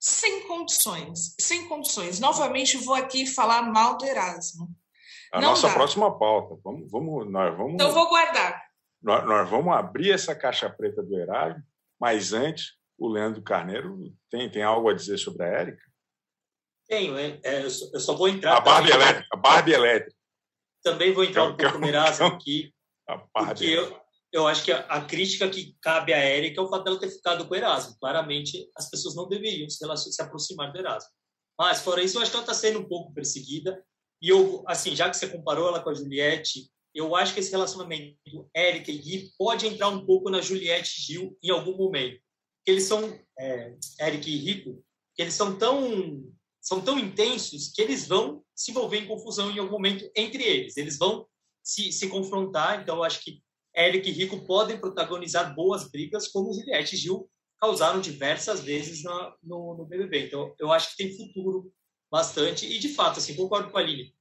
sem condições, sem condições. Novamente vou aqui falar mal do Erasmo. A não nossa dá. próxima pauta. Vamos, vamos, nós vamos. Então vou guardar nós, nós vamos abrir essa caixa preta do Erasmo, mas antes, o Leandro Carneiro tem, tem algo a dizer sobre a Érica? Tenho, é, é, eu, só, eu, só, vou entrar. A Barbie elétrica. A Barbie elétrica. Também vou entrar um pouco no Erasmo aqui. A Barbie. Eu, eu acho que a, a, crítica que cabe a Érica é o fato dela ter ficado com o Erasmo. Claramente, as pessoas não deveriam se, se aproximar do Erasmo. Mas, fora isso, eu acho que ela está sendo um pouco perseguida. E eu, assim, já que você comparou ela com a Juliette, eu acho que esse relacionamento Érica e Gui pode entrar um pouco na Juliette Gil em algum momento. Eles são, é, e Rico, eles são tão, são tão intensos que eles vão se envolver em confusão em algum momento entre eles. Eles vão se, se confrontar. Então, eu acho que Érica e Rico podem protagonizar boas brigas, como Juliette e Gil causaram diversas vezes na, no, no BBB. Então, eu acho que tem futuro bastante. E, de fato, assim, concordo com a Aline.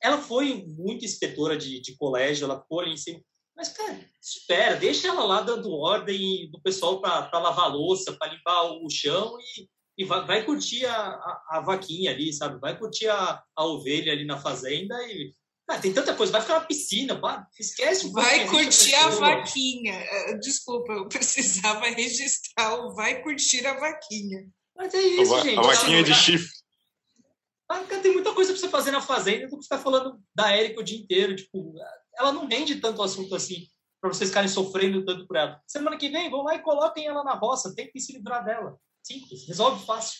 Ela foi muito inspetora de, de colégio, ela foi em cima. Mas, cara, espera, deixa ela lá dando ordem do pessoal para lavar louça, para limpar o chão e, e vai, vai curtir a, a, a, vaquinha ali, sabe? Vai curtir a, a ovelha ali na fazenda e ah, tem tanta coisa, vai ficar na piscina, pá, esquece. Vai curtir a, a vaquinha. Eh, desculpa, eu precisava registrar o vai curtir a vaquinha. Mas é isso, a, gente. A vaquinha de chifre. Ah, tem muita coisa para você fazer na fazenda do que você tá falando da Érica o dia inteiro. Tipo, ela não rende tanto assunto assim para vocês ficarem sofrendo tanto por ela. Semana que vem, vão lá e coloquem ela na roça, tem que se livrar dela. Simples, resolve fácil.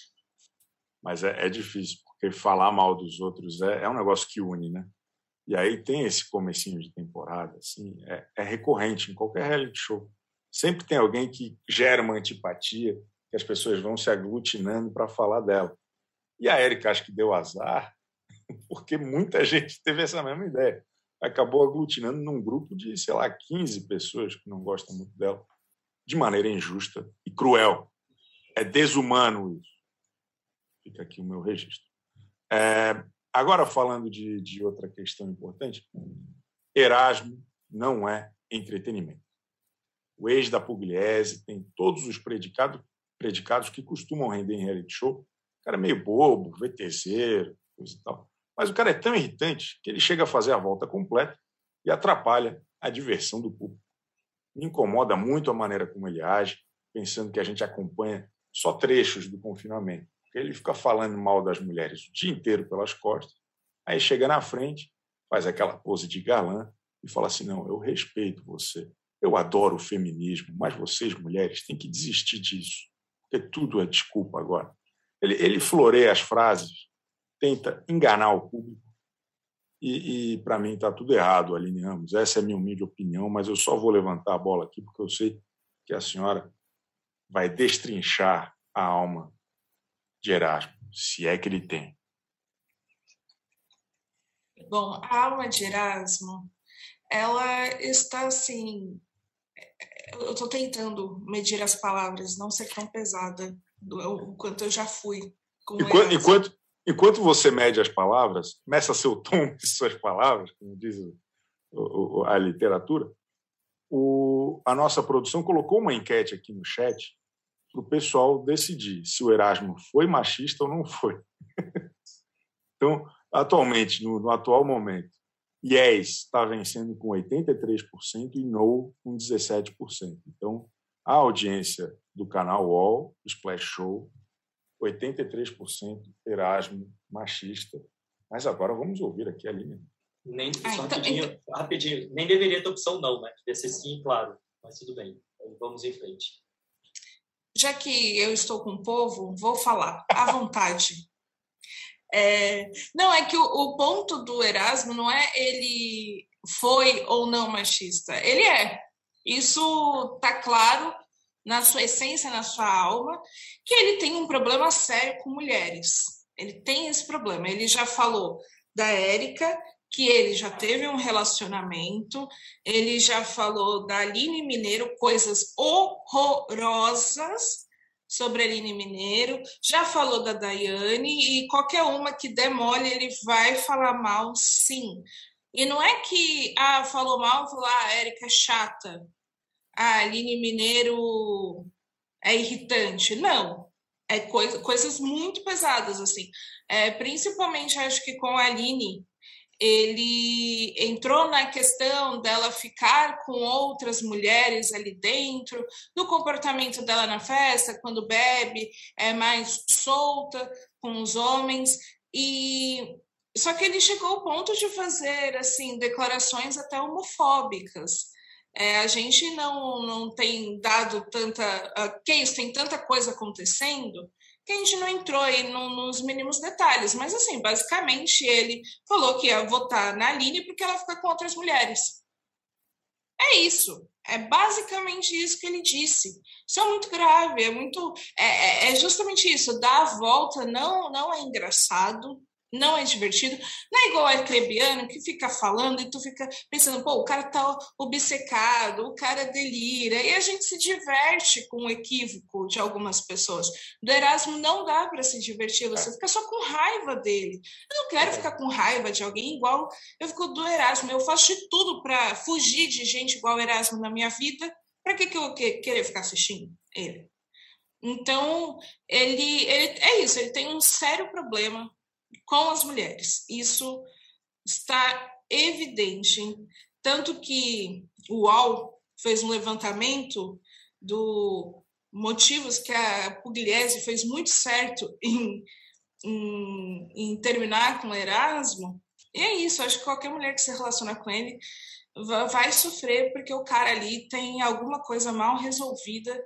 Mas é, é difícil, porque falar mal dos outros é, é um negócio que une, né? E aí tem esse comecinho de temporada, assim, é, é recorrente em qualquer reality show. Sempre tem alguém que gera uma antipatia, que as pessoas vão se aglutinando para falar dela. E a Érica acho que deu azar, porque muita gente teve essa mesma ideia. Acabou aglutinando num grupo de, sei lá, 15 pessoas que não gostam muito dela, de maneira injusta e cruel. É desumano isso. Fica aqui o meu registro. É, Agora, falando de, de outra questão importante, Erasmo não é entretenimento. O ex da Pugliese tem todos os predicados, predicados que costumam render em reality show. O cara é meio bobo, VTZero, coisa e tal. Mas o cara é tão irritante que ele chega a fazer a volta completa e atrapalha a diversão do público. Me incomoda muito a maneira como ele age, pensando que a gente acompanha só trechos do confinamento. Porque ele fica falando mal das mulheres o dia inteiro pelas costas, aí chega na frente, faz aquela pose de galã e fala assim: não, eu respeito você, eu adoro o feminismo, mas vocês, mulheres, têm que desistir disso, porque tudo é desculpa agora. Ele, ele floreia as frases, tenta enganar o público, e, e para mim está tudo errado, Aline Ramos. Essa é a minha humilde opinião, mas eu só vou levantar a bola aqui porque eu sei que a senhora vai destrinchar a alma de Erasmo, se é que ele tem? Bom, a alma de Erasmo, ela está assim. Eu estou tentando medir as palavras, não ser tão pesada o quanto eu já fui. Enquanto, enquanto, enquanto, você mede as palavras, meça seu tom de suas palavras, como diz a literatura, o, a nossa produção colocou uma enquete aqui no chat para o pessoal decidir se o Erasmo foi machista ou não foi. então, atualmente, no, no atual momento, Yes está vencendo com 83% e No com 17%. Então, a audiência do canal UOL, Splash Show, 83% Erasmo machista. Mas agora vamos ouvir aqui a linha. Nem, ah, só então, rapidinho, então... rapidinho, nem deveria ter opção não, né? Deve ser sim, claro. Mas tudo bem, vamos em frente já que eu estou com o povo, vou falar à vontade. É, não, é que o, o, ponto do Erasmo não é ele foi ou não machista. Ele é. Isso está claro na sua essência, na sua alma, que ele tem um problema sério com mulheres. Ele tem esse problema. Ele já falou da Érica, que ele já teve um relacionamento, ele já falou da Aline Mineiro, coisas horrorosas sobre a Aline Mineiro, já falou da Daiane, e qualquer uma que demole, ele vai falar mal, sim. E não é que, ah, falou mal, falou, ah, a Érica é chata, a Aline Mineiro é irritante. Não, é coisa, coisas muito pesadas, assim. É, principalmente, acho que com a Aline, ele entrou na questão dela ficar com outras mulheres ali dentro, do comportamento dela na festa, quando bebe, é mais solta com os homens e só que ele chegou ao ponto de fazer assim declarações até homofóbicas. É, a gente não, não tem dado tanta. Uh, que isso, tem tanta coisa acontecendo que a gente não entrou aí no, nos mínimos detalhes. Mas, assim, basicamente, ele falou que ia votar na Aline porque ela fica com outras mulheres. É isso. É basicamente isso que ele disse. Isso é muito grave, é muito. É, é, é justamente isso. Dar a volta não, não é engraçado, não é divertido. Não é igual o arcrebiano que fica falando e tu fica pensando, pô, o cara tá obcecado, o cara delira. E a gente se diverte com o equívoco de algumas pessoas. Do Erasmo não dá para se divertir, você fica só com raiva dele. Eu não quero ficar com raiva de alguém igual eu fico do Erasmo. Eu faço de tudo para fugir de gente igual o Erasmo na minha vida. Para que, que eu vou querer ficar assistindo ele? Então, ele, ele é isso, ele tem um sério problema com as mulheres. Isso está evidente. Tanto que o UOL fez um levantamento do motivos que a Pugliese fez muito certo em, em, em terminar com o Erasmo. E é isso, acho que qualquer mulher que se relaciona com ele vai sofrer porque o cara ali tem alguma coisa mal resolvida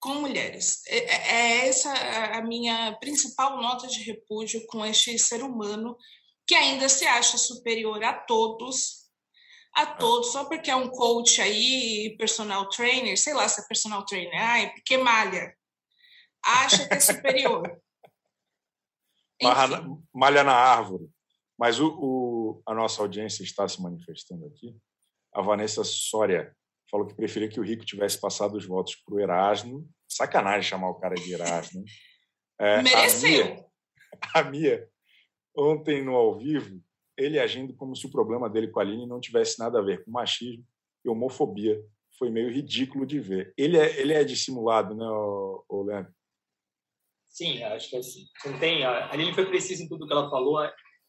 com mulheres. É, é, é essa a minha principal nota de repúdio com este ser humano que ainda se acha superior a todos, a todos, só porque é um coach aí, personal trainer, sei lá se é personal trainer, ai, porque malha, acha que é superior. Marra, malha na árvore. Mas o, o, a nossa audiência está se manifestando aqui. A Vanessa Soria falou que preferia que o Rico tivesse passado os votos para o Erasmo. Sacanagem chamar o cara de Erasmo. É, Mereceu. A Mia, a Mia, ontem no ao vivo, ele agindo como se o problema dele com a Aline não tivesse nada a ver com machismo e homofobia. Foi meio ridículo de ver. Ele é, ele é dissimulado, né, o, Leandro? Sim, acho que é assim. Não tem, a Aline foi precisa em tudo que ela falou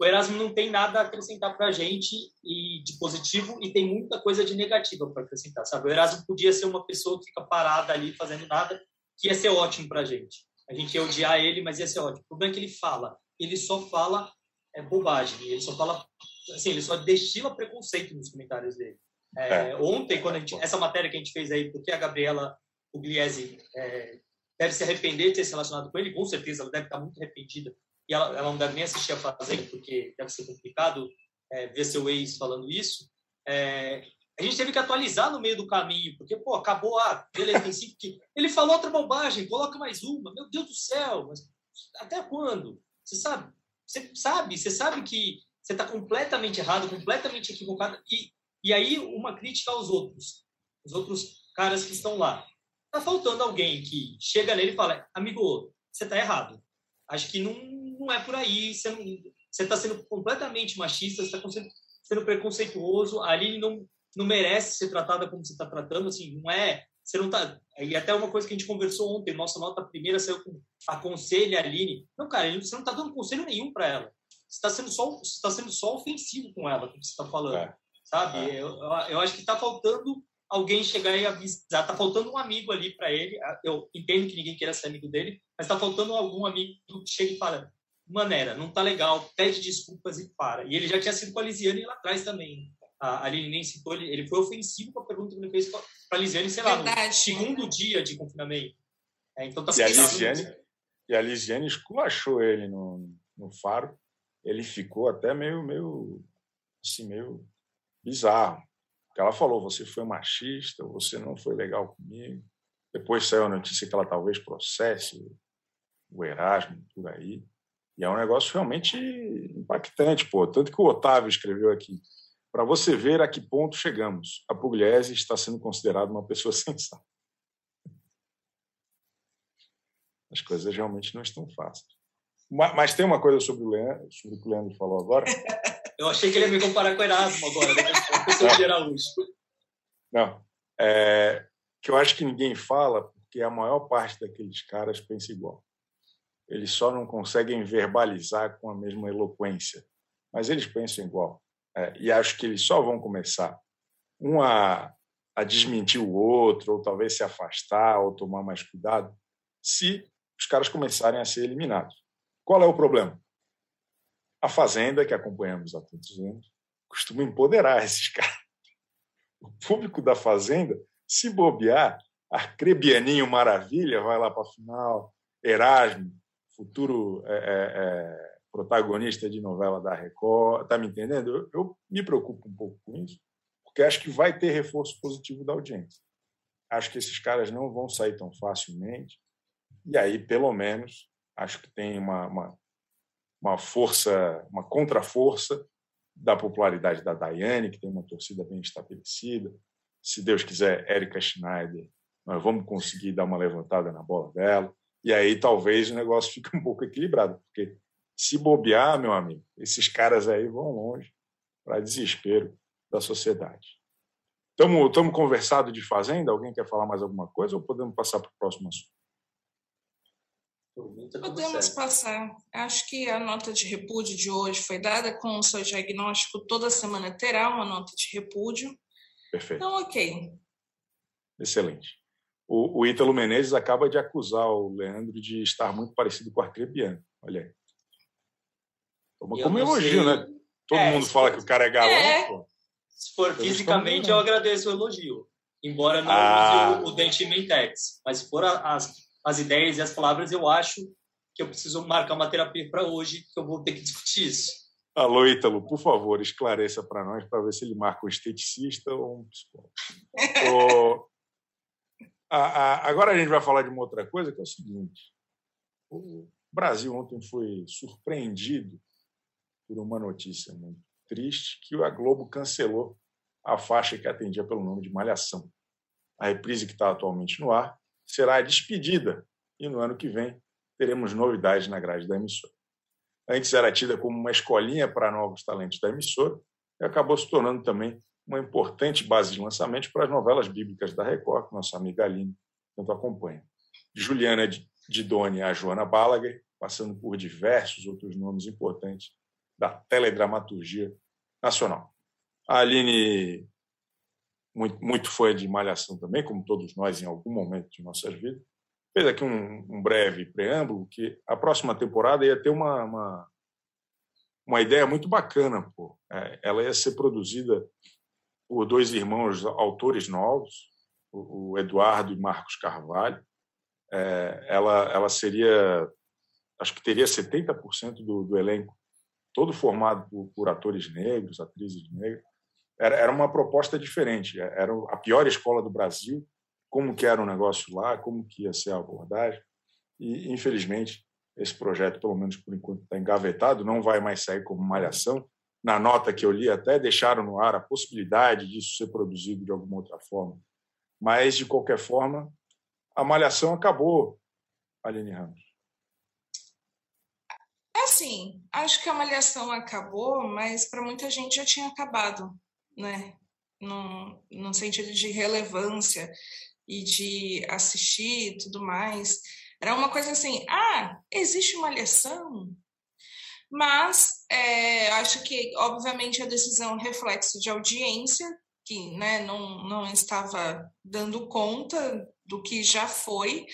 o Erasmo não tem nada a acrescentar para a gente e de positivo e tem muita coisa de negativa para acrescentar, sabe? O Erasmo podia ser uma pessoa que fica parada ali fazendo nada, que ia ser ótimo para a gente. A gente ia odiar ele, mas ia ser ótimo. O problema é que ele fala, ele só fala é, bobagem, ele só fala, assim, ele só destila preconceito nos comentários dele. É, é. Ontem, quando a gente, essa matéria que a gente fez aí, porque a Gabriela Pugliese é, deve se arrepender de ter se relacionado com ele, com certeza ela deve estar muito arrependida e ela, ela não deve nem assistir a Fazenda, porque deve ser complicado é, ver seu ex falando isso. É, a gente teve que atualizar no meio do caminho, porque, pô, acabou a ah, beleza, tem cinco que... Ele falou outra bobagem, coloca mais uma. Meu Deus do céu, mas até quando? Você sabe, você sabe, você sabe que você está completamente errado, completamente equivocado. E, e aí, uma crítica aos outros, os outros caras que estão lá. Tá faltando alguém que chega nele e fala, amigo, você está errado. Acho que não, não é por aí, você está sendo completamente machista, você está sendo, preconceituoso, a Aline não, não merece ser tratada como você está tratando, assim, não é, você não tá, e até uma coisa que a gente conversou ontem, nossa nota primeira saiu com aconselha a Aline, não, cara, você não está dando conselho nenhum para ela, você está sendo só, está sendo só ofensivo com ela, como você está falando, é. sabe? É. Eu, eu acho que está faltando alguém chegar e avisar. Tá faltando um amigo ali para ele. Eu entendo que ninguém queira ser amigo dele, mas tá faltando algum amigo que chegue e fala: maneira, não tá legal, pede desculpas e para. E ele já tinha sido com a Lisiane lá atrás também. A Aline nem citou, ele, ele foi ofensivo com a pergunta que ele fez para a Lisiane, sei lá, Verdade. no segundo dia de confinamento. É, então tá e, a Lisiane, e a Lisiane esculachou ele no, no faro. Ele ficou até meio, meio, assim, meio bizarro. Porque ela falou, você foi machista, você não foi legal comigo. Depois saiu a notícia que ela talvez processe o Erasmo por aí. E é um negócio realmente impactante, pô. Tanto que o Otávio escreveu aqui. Para você ver a que ponto chegamos, a Pugliese está sendo considerada uma pessoa sensata. As coisas realmente não estão fáceis. Mas tem uma coisa sobre o Leandro, sobre o que o Leandro falou agora. Eu achei que ele ia me comparar com o Erasmo agora, né? a pessoa de Araújo. Não. É, que eu acho que ninguém fala, porque a maior parte daqueles caras pensa igual eles só não conseguem verbalizar com a mesma eloquência, mas eles pensam igual. É, e acho que eles só vão começar um a, a desmentir o outro, ou talvez se afastar, ou tomar mais cuidado, se os caras começarem a ser eliminados. Qual é o problema? A Fazenda, que acompanhamos há tantos anos, costuma empoderar esses caras. o público da Fazenda, se bobear, Arcrebianinho Maravilha vai lá para a final, Erasmo, futuro é, é, é, protagonista de novela da Record, tá me entendendo? Eu, eu, me preocupo um pouco com isso, porque acho que vai ter reforço positivo da audiência. Acho que esses caras não vão sair tão facilmente, e aí, pelo menos, acho que tem uma, uma, uma força, uma contraforça da popularidade da Daiane, que tem uma torcida bem estabelecida. Se Deus quiser, Érica Schneider, nós vamos conseguir dar uma levantada na bola dela. E aí talvez o negócio fique um pouco equilibrado, porque se bobear, meu amigo, esses caras aí vão longe para desespero da sociedade. Estamos conversado de Fazenda? Alguém quer falar mais alguma coisa ou podemos passar para o próximo assunto? Podemos passar. Acho que a nota de repúdio de hoje foi dada com o seu diagnóstico. Toda semana terá uma nota de repúdio. Perfeito. Então, ok. Excelente. O, o Ítalo Menezes acaba de acusar o Leandro de estar muito parecido com o Arcrebiano. Olha aí. Como, como elogio, sei. né? Todo é, mundo fala for... que o cara é galão. É. Pô. Se for fisicamente, eu agradeço o elogio. Embora não ah. use o, o Dente Mentex. Mas se for as as ideias e as palavras, eu acho que eu preciso marcar uma terapia para hoje, que eu vou ter que discutir isso. Alô, Ítalo, por favor, esclareça para nós, para ver se ele marca um esteticista ou um psicólogo. a, a, agora a gente vai falar de uma outra coisa, que é o seguinte. O Brasil ontem foi surpreendido por uma notícia muito triste, que a Globo cancelou a faixa que atendia pelo nome de Malhação. A reprise que está atualmente no ar será despedida e no ano que vem teremos novidades na grade da emissora. Antes era tida como uma escolinha para novos talentos da emissora e acabou se tornando também uma importante base de lançamento para as novelas bíblicas da Record, que nossa amiga Aline tanto acompanha. De Juliana Didoni a Joana Balaguer, passando por diversos outros nomes importantes da teledramaturgia nacional. A Aline muito, muito fã de Malhação também, como todos nós em algum momento de nossas vidas. Fez aqui um, um breve preâmbulo que a próxima temporada ia ter uma, uma, uma ideia muito bacana. Pô. É, ela ia ser produzida por dois irmãos autores novos, o, Eduardo e Marcos Carvalho. É, ela, ela seria, acho que teria 70% do, do elenco todo formado por, por atores negros, atrizes negras era, era uma proposta diferente. Era a pior escola do Brasil, como que era o negócio lá, como que ia ser a abordagem. E, infelizmente, esse projeto, pelo menos por enquanto, está engavetado, não vai mais sair como malhação. Na nota que eu li, até deixaram no ar a possibilidade disso ser produzido de alguma outra forma. Mas, de qualquer forma, a malhação acabou, Aline Ramos. Assim, acho que a malhação acabou, mas para muita gente já tinha acabado né? No, sentido de relevância e de assistir e tudo mais. Era uma coisa assim, ah, existe uma lição, mas é, acho que, obviamente, a decisão é reflexo de audiência, que né, não, não estava dando conta do que já foi,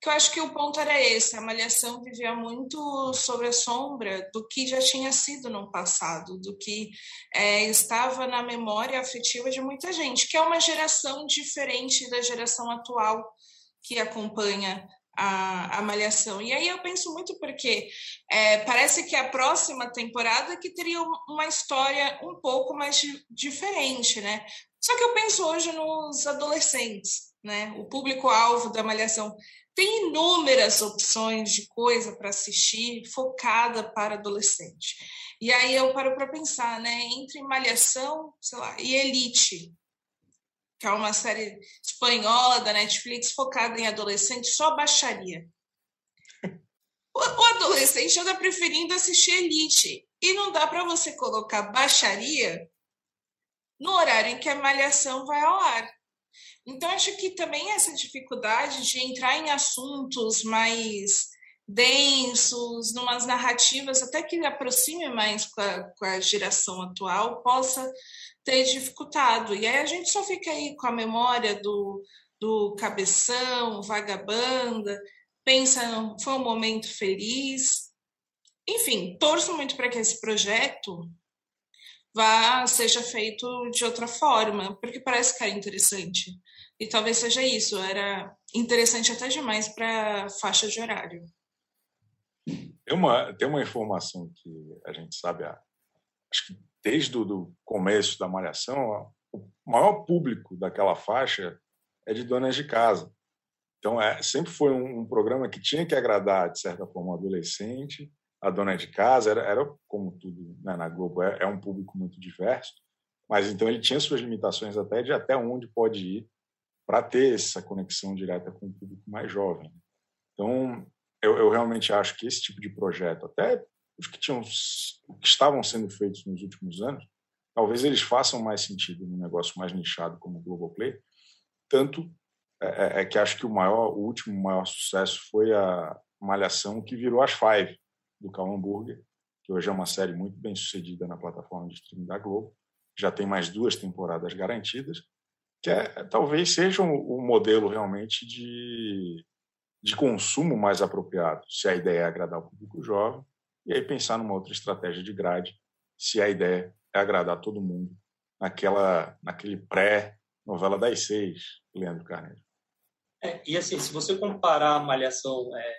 que eu acho que o ponto era esse, a Malhação vivia muito sobre a sombra do que já tinha sido no passado, do que é, estava na memória afetiva de muita gente, que é uma geração diferente da geração atual que acompanha a, a Malhação. E aí eu penso muito porque é, parece que a próxima temporada que teria uma história um pouco mais diferente, né? Só que eu penso hoje nos adolescentes, né? O público-alvo da Malhação tem inúmeras opções de coisa para assistir focada para adolescente. E aí eu paro para pensar, né, entre Malhação, sei lá, e Elite, que é uma série espanhola da Netflix focada em adolescente, só baixaria. O, o adolescente anda preferindo assistir Elite e não dá para você colocar baixaria no horário em que a Malhação vai ao ar. Então, acho que também essa dificuldade de entrar em assuntos mais densos, numas narrativas até que aproxime mais com a, com a geração atual, possa ter dificultado. E aí a gente só fica aí com a memória do, do cabeção, vagabanda, pensa, foi um momento feliz. Enfim, torço muito para que esse projeto vá seja feito de outra forma, porque parece que era interessante. E talvez seja isso, era interessante até demais para faixa de horário. Tem uma, tem uma informação que a gente sabe, acho que desde o começo da Malhação, o maior público daquela faixa é de donas de casa. Então, é, sempre foi um, um, programa que tinha que agradar, de certa forma, o adolescente, a dona de casa. Era, era como tudo né, na Globo, é, é um público muito diverso. Mas então ele tinha suas limitações até de até onde pode ir para ter essa conexão direta com o público mais jovem. Então, eu, eu, realmente acho que esse tipo de projeto, até os que, tinham, que estavam sendo feitos nos últimos anos, talvez eles façam mais sentido num negócio mais nichado como o Globoplay, tanto é, é, é, que acho que o maior, o último maior sucesso foi a Malhação que virou as Five do Cal Hamburger, que hoje é uma série muito bem sucedida na plataforma de streaming da Globo. Já tem mais duas temporadas garantidas, que é, talvez seja o, um, modelo realmente de, de consumo mais apropriado, se a ideia é agradar o público jovem, e aí pensar numa outra estratégia de grade, se a ideia é agradar todo mundo naquela, naquele pré-novela das seis, Leandro Carneiro. É, e assim, se você comparar a Malhação é,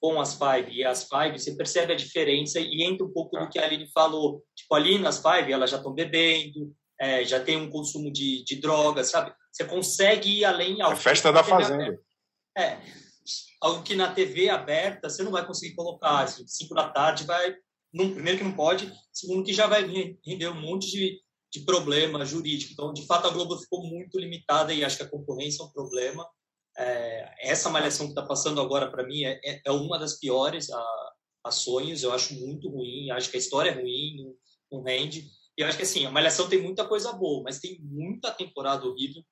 com as Five e as Five, você percebe a diferença e entra um pouco do que a Aline falou. Tipo, ali nas Five, elas já estão bebendo, é, já tem um consumo de, de drogas, sabe? Você consegue ir além... A festa da fazenda. É, algo que na TV aberta você não vai conseguir colocar. Assim, cinco da tarde vai... Num, primeiro que não pode, segundo que já vai render um monte de de problema jurídico. Então, de fato, a Globo ficou muito limitada e acho que a concorrência é um problema. É, essa malhação que está passando agora, para mim, é, é, é, uma das piores a, a sonhos. Eu acho muito ruim, acho que a história é ruim, não, não rende. E eu acho que, assim, a malhação tem muita coisa boa, mas tem muita temporada horrível.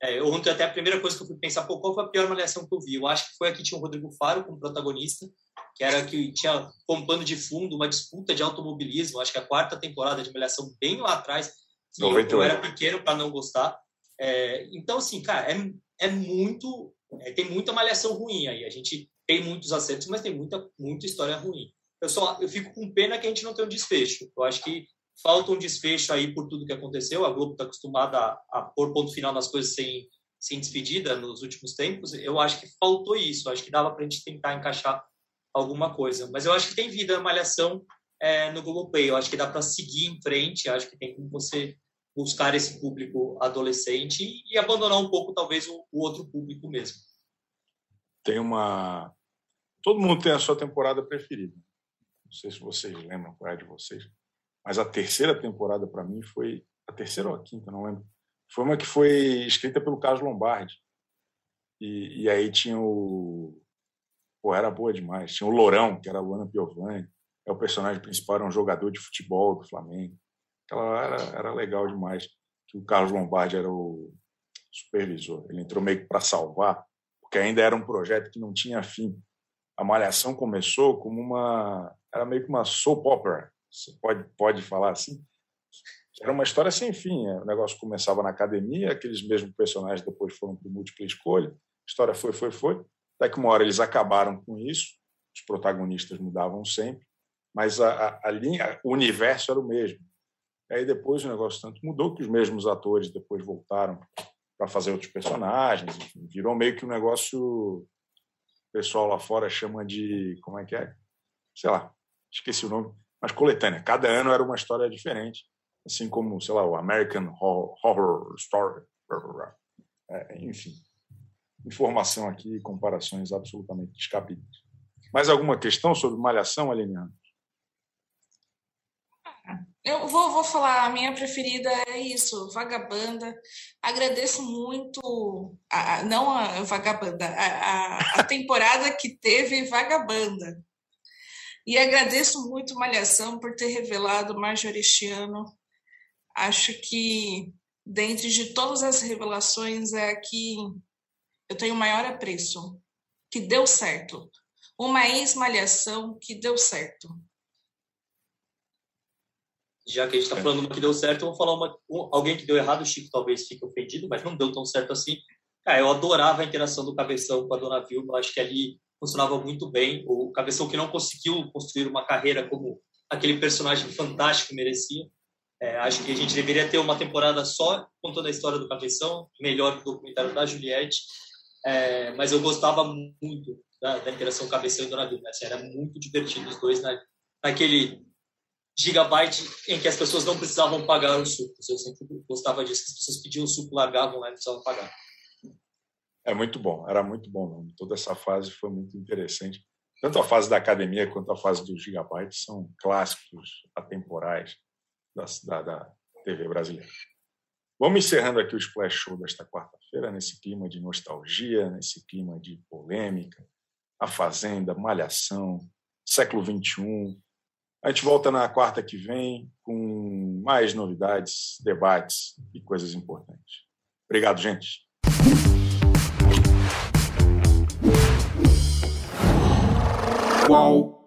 É, ontem, até a primeira coisa que eu fui pensar, pô, qual foi a pior malhação que eu vi? Eu acho que foi a que tinha o Rodrigo Faro como protagonista, que era que tinha como pano de fundo uma disputa de automobilismo. Acho que a quarta temporada de malhação, bem lá atrás, eu era pequeno para não gostar. É, então, assim, cara, é, é muito. É, tem muita malhação ruim aí. A gente tem muitos acertos, mas tem muita, muita história ruim. Eu só eu fico com pena que a gente não tem um desfecho. Eu acho que falta um desfecho aí por tudo que aconteceu. A Globo está acostumada a, a pôr ponto final nas coisas sem, sem despedida nos últimos tempos. Eu acho que faltou isso. Acho que dava para a gente tentar encaixar alguma coisa. Mas eu acho que tem vida a malhação é, no Globoplay. Eu acho que dá para seguir em frente. Eu acho que tem como você buscar esse público adolescente e abandonar um pouco, talvez, o, o outro público mesmo. Tem uma. Todo mundo tem a sua temporada preferida. Não sei se vocês lembram qual é de vocês, mas a terceira temporada para mim foi a terceira ou a quinta, não lembro. Foi uma que foi escrita pelo Carlos Lombardi. E, e aí tinha o. Pô, era boa demais. Tinha o Lourão, que era a Luana Piovani. É o personagem principal, era um jogador de futebol do Flamengo. Ela era, era legal demais. Que o Carlos Lombardi era o supervisor. Ele entrou meio que para salvar, porque ainda era um projeto que não tinha fim. A Malhação começou como uma. Era meio que uma soap opera, você pode, pode falar assim. Era uma história sem fim. O negócio começava na academia, aqueles mesmos personagens depois foram para múltipla escolha. A história foi, foi, foi. Até que uma hora eles acabaram com isso, os protagonistas mudavam sempre, mas a, a, a linha, o universo era o mesmo. Aí depois o negócio tanto mudou que os mesmos atores depois voltaram para fazer outros personagens, enfim, virou meio que um negócio o pessoal lá fora chama de como é que é? Sei lá, esqueci o nome, mas coletânea. Cada ano era uma história diferente, assim como, sei lá, o American Horror Story. É, enfim, informação aqui, comparações absolutamente descabidas. Mais alguma questão sobre malhação, Aliniano? Eu vou, vou falar, a minha preferida é isso, Vagabanda. Agradeço muito, a, a, não a Vagabanda, a, a, temporada que teve Vagabanda. E agradeço muito Malhação por ter revelado Majoristiano. Acho que, dentre de todas as revelações, é a que eu tenho maior apreço, que deu certo. Uma ex-malhação que deu certo já que a gente está falando uma que deu certo, eu vou falar uma, um, alguém que deu errado, o Chico talvez fique ofendido, mas não deu tão certo assim. Cara, eu adorava a interação do Cabeção com a Dona Vilma, acho que ali funcionava muito bem. O Cabeção que não conseguiu construir uma carreira como aquele personagem fantástico merecia. É, acho que a gente deveria ter uma temporada só contando a história do Cabeção, melhor que o documentário da Juliette. É, mas eu gostava muito da, da interação Cabeção e Dona Vilma. Assim, era muito divertido os dois na, naquele gigabyte em que as pessoas não precisavam pagar os sucos. Eu sempre gostava disso. As pessoas pediam suco, largavam lá e não precisavam pagar. É muito bom, era muito bom. Toda essa fase foi muito interessante. Tanto a fase da academia quanto a fase do gigabyte são clássicos atemporais da, da TV brasileira. Vamos encerrando aqui o Splash Show desta quarta-feira, nesse clima de nostalgia, nesse clima de polêmica, A Fazenda, Malhação, século XXI. A gente volta na quarta que vem com mais novidades, debates e coisas importantes. Obrigado, gente. Qual?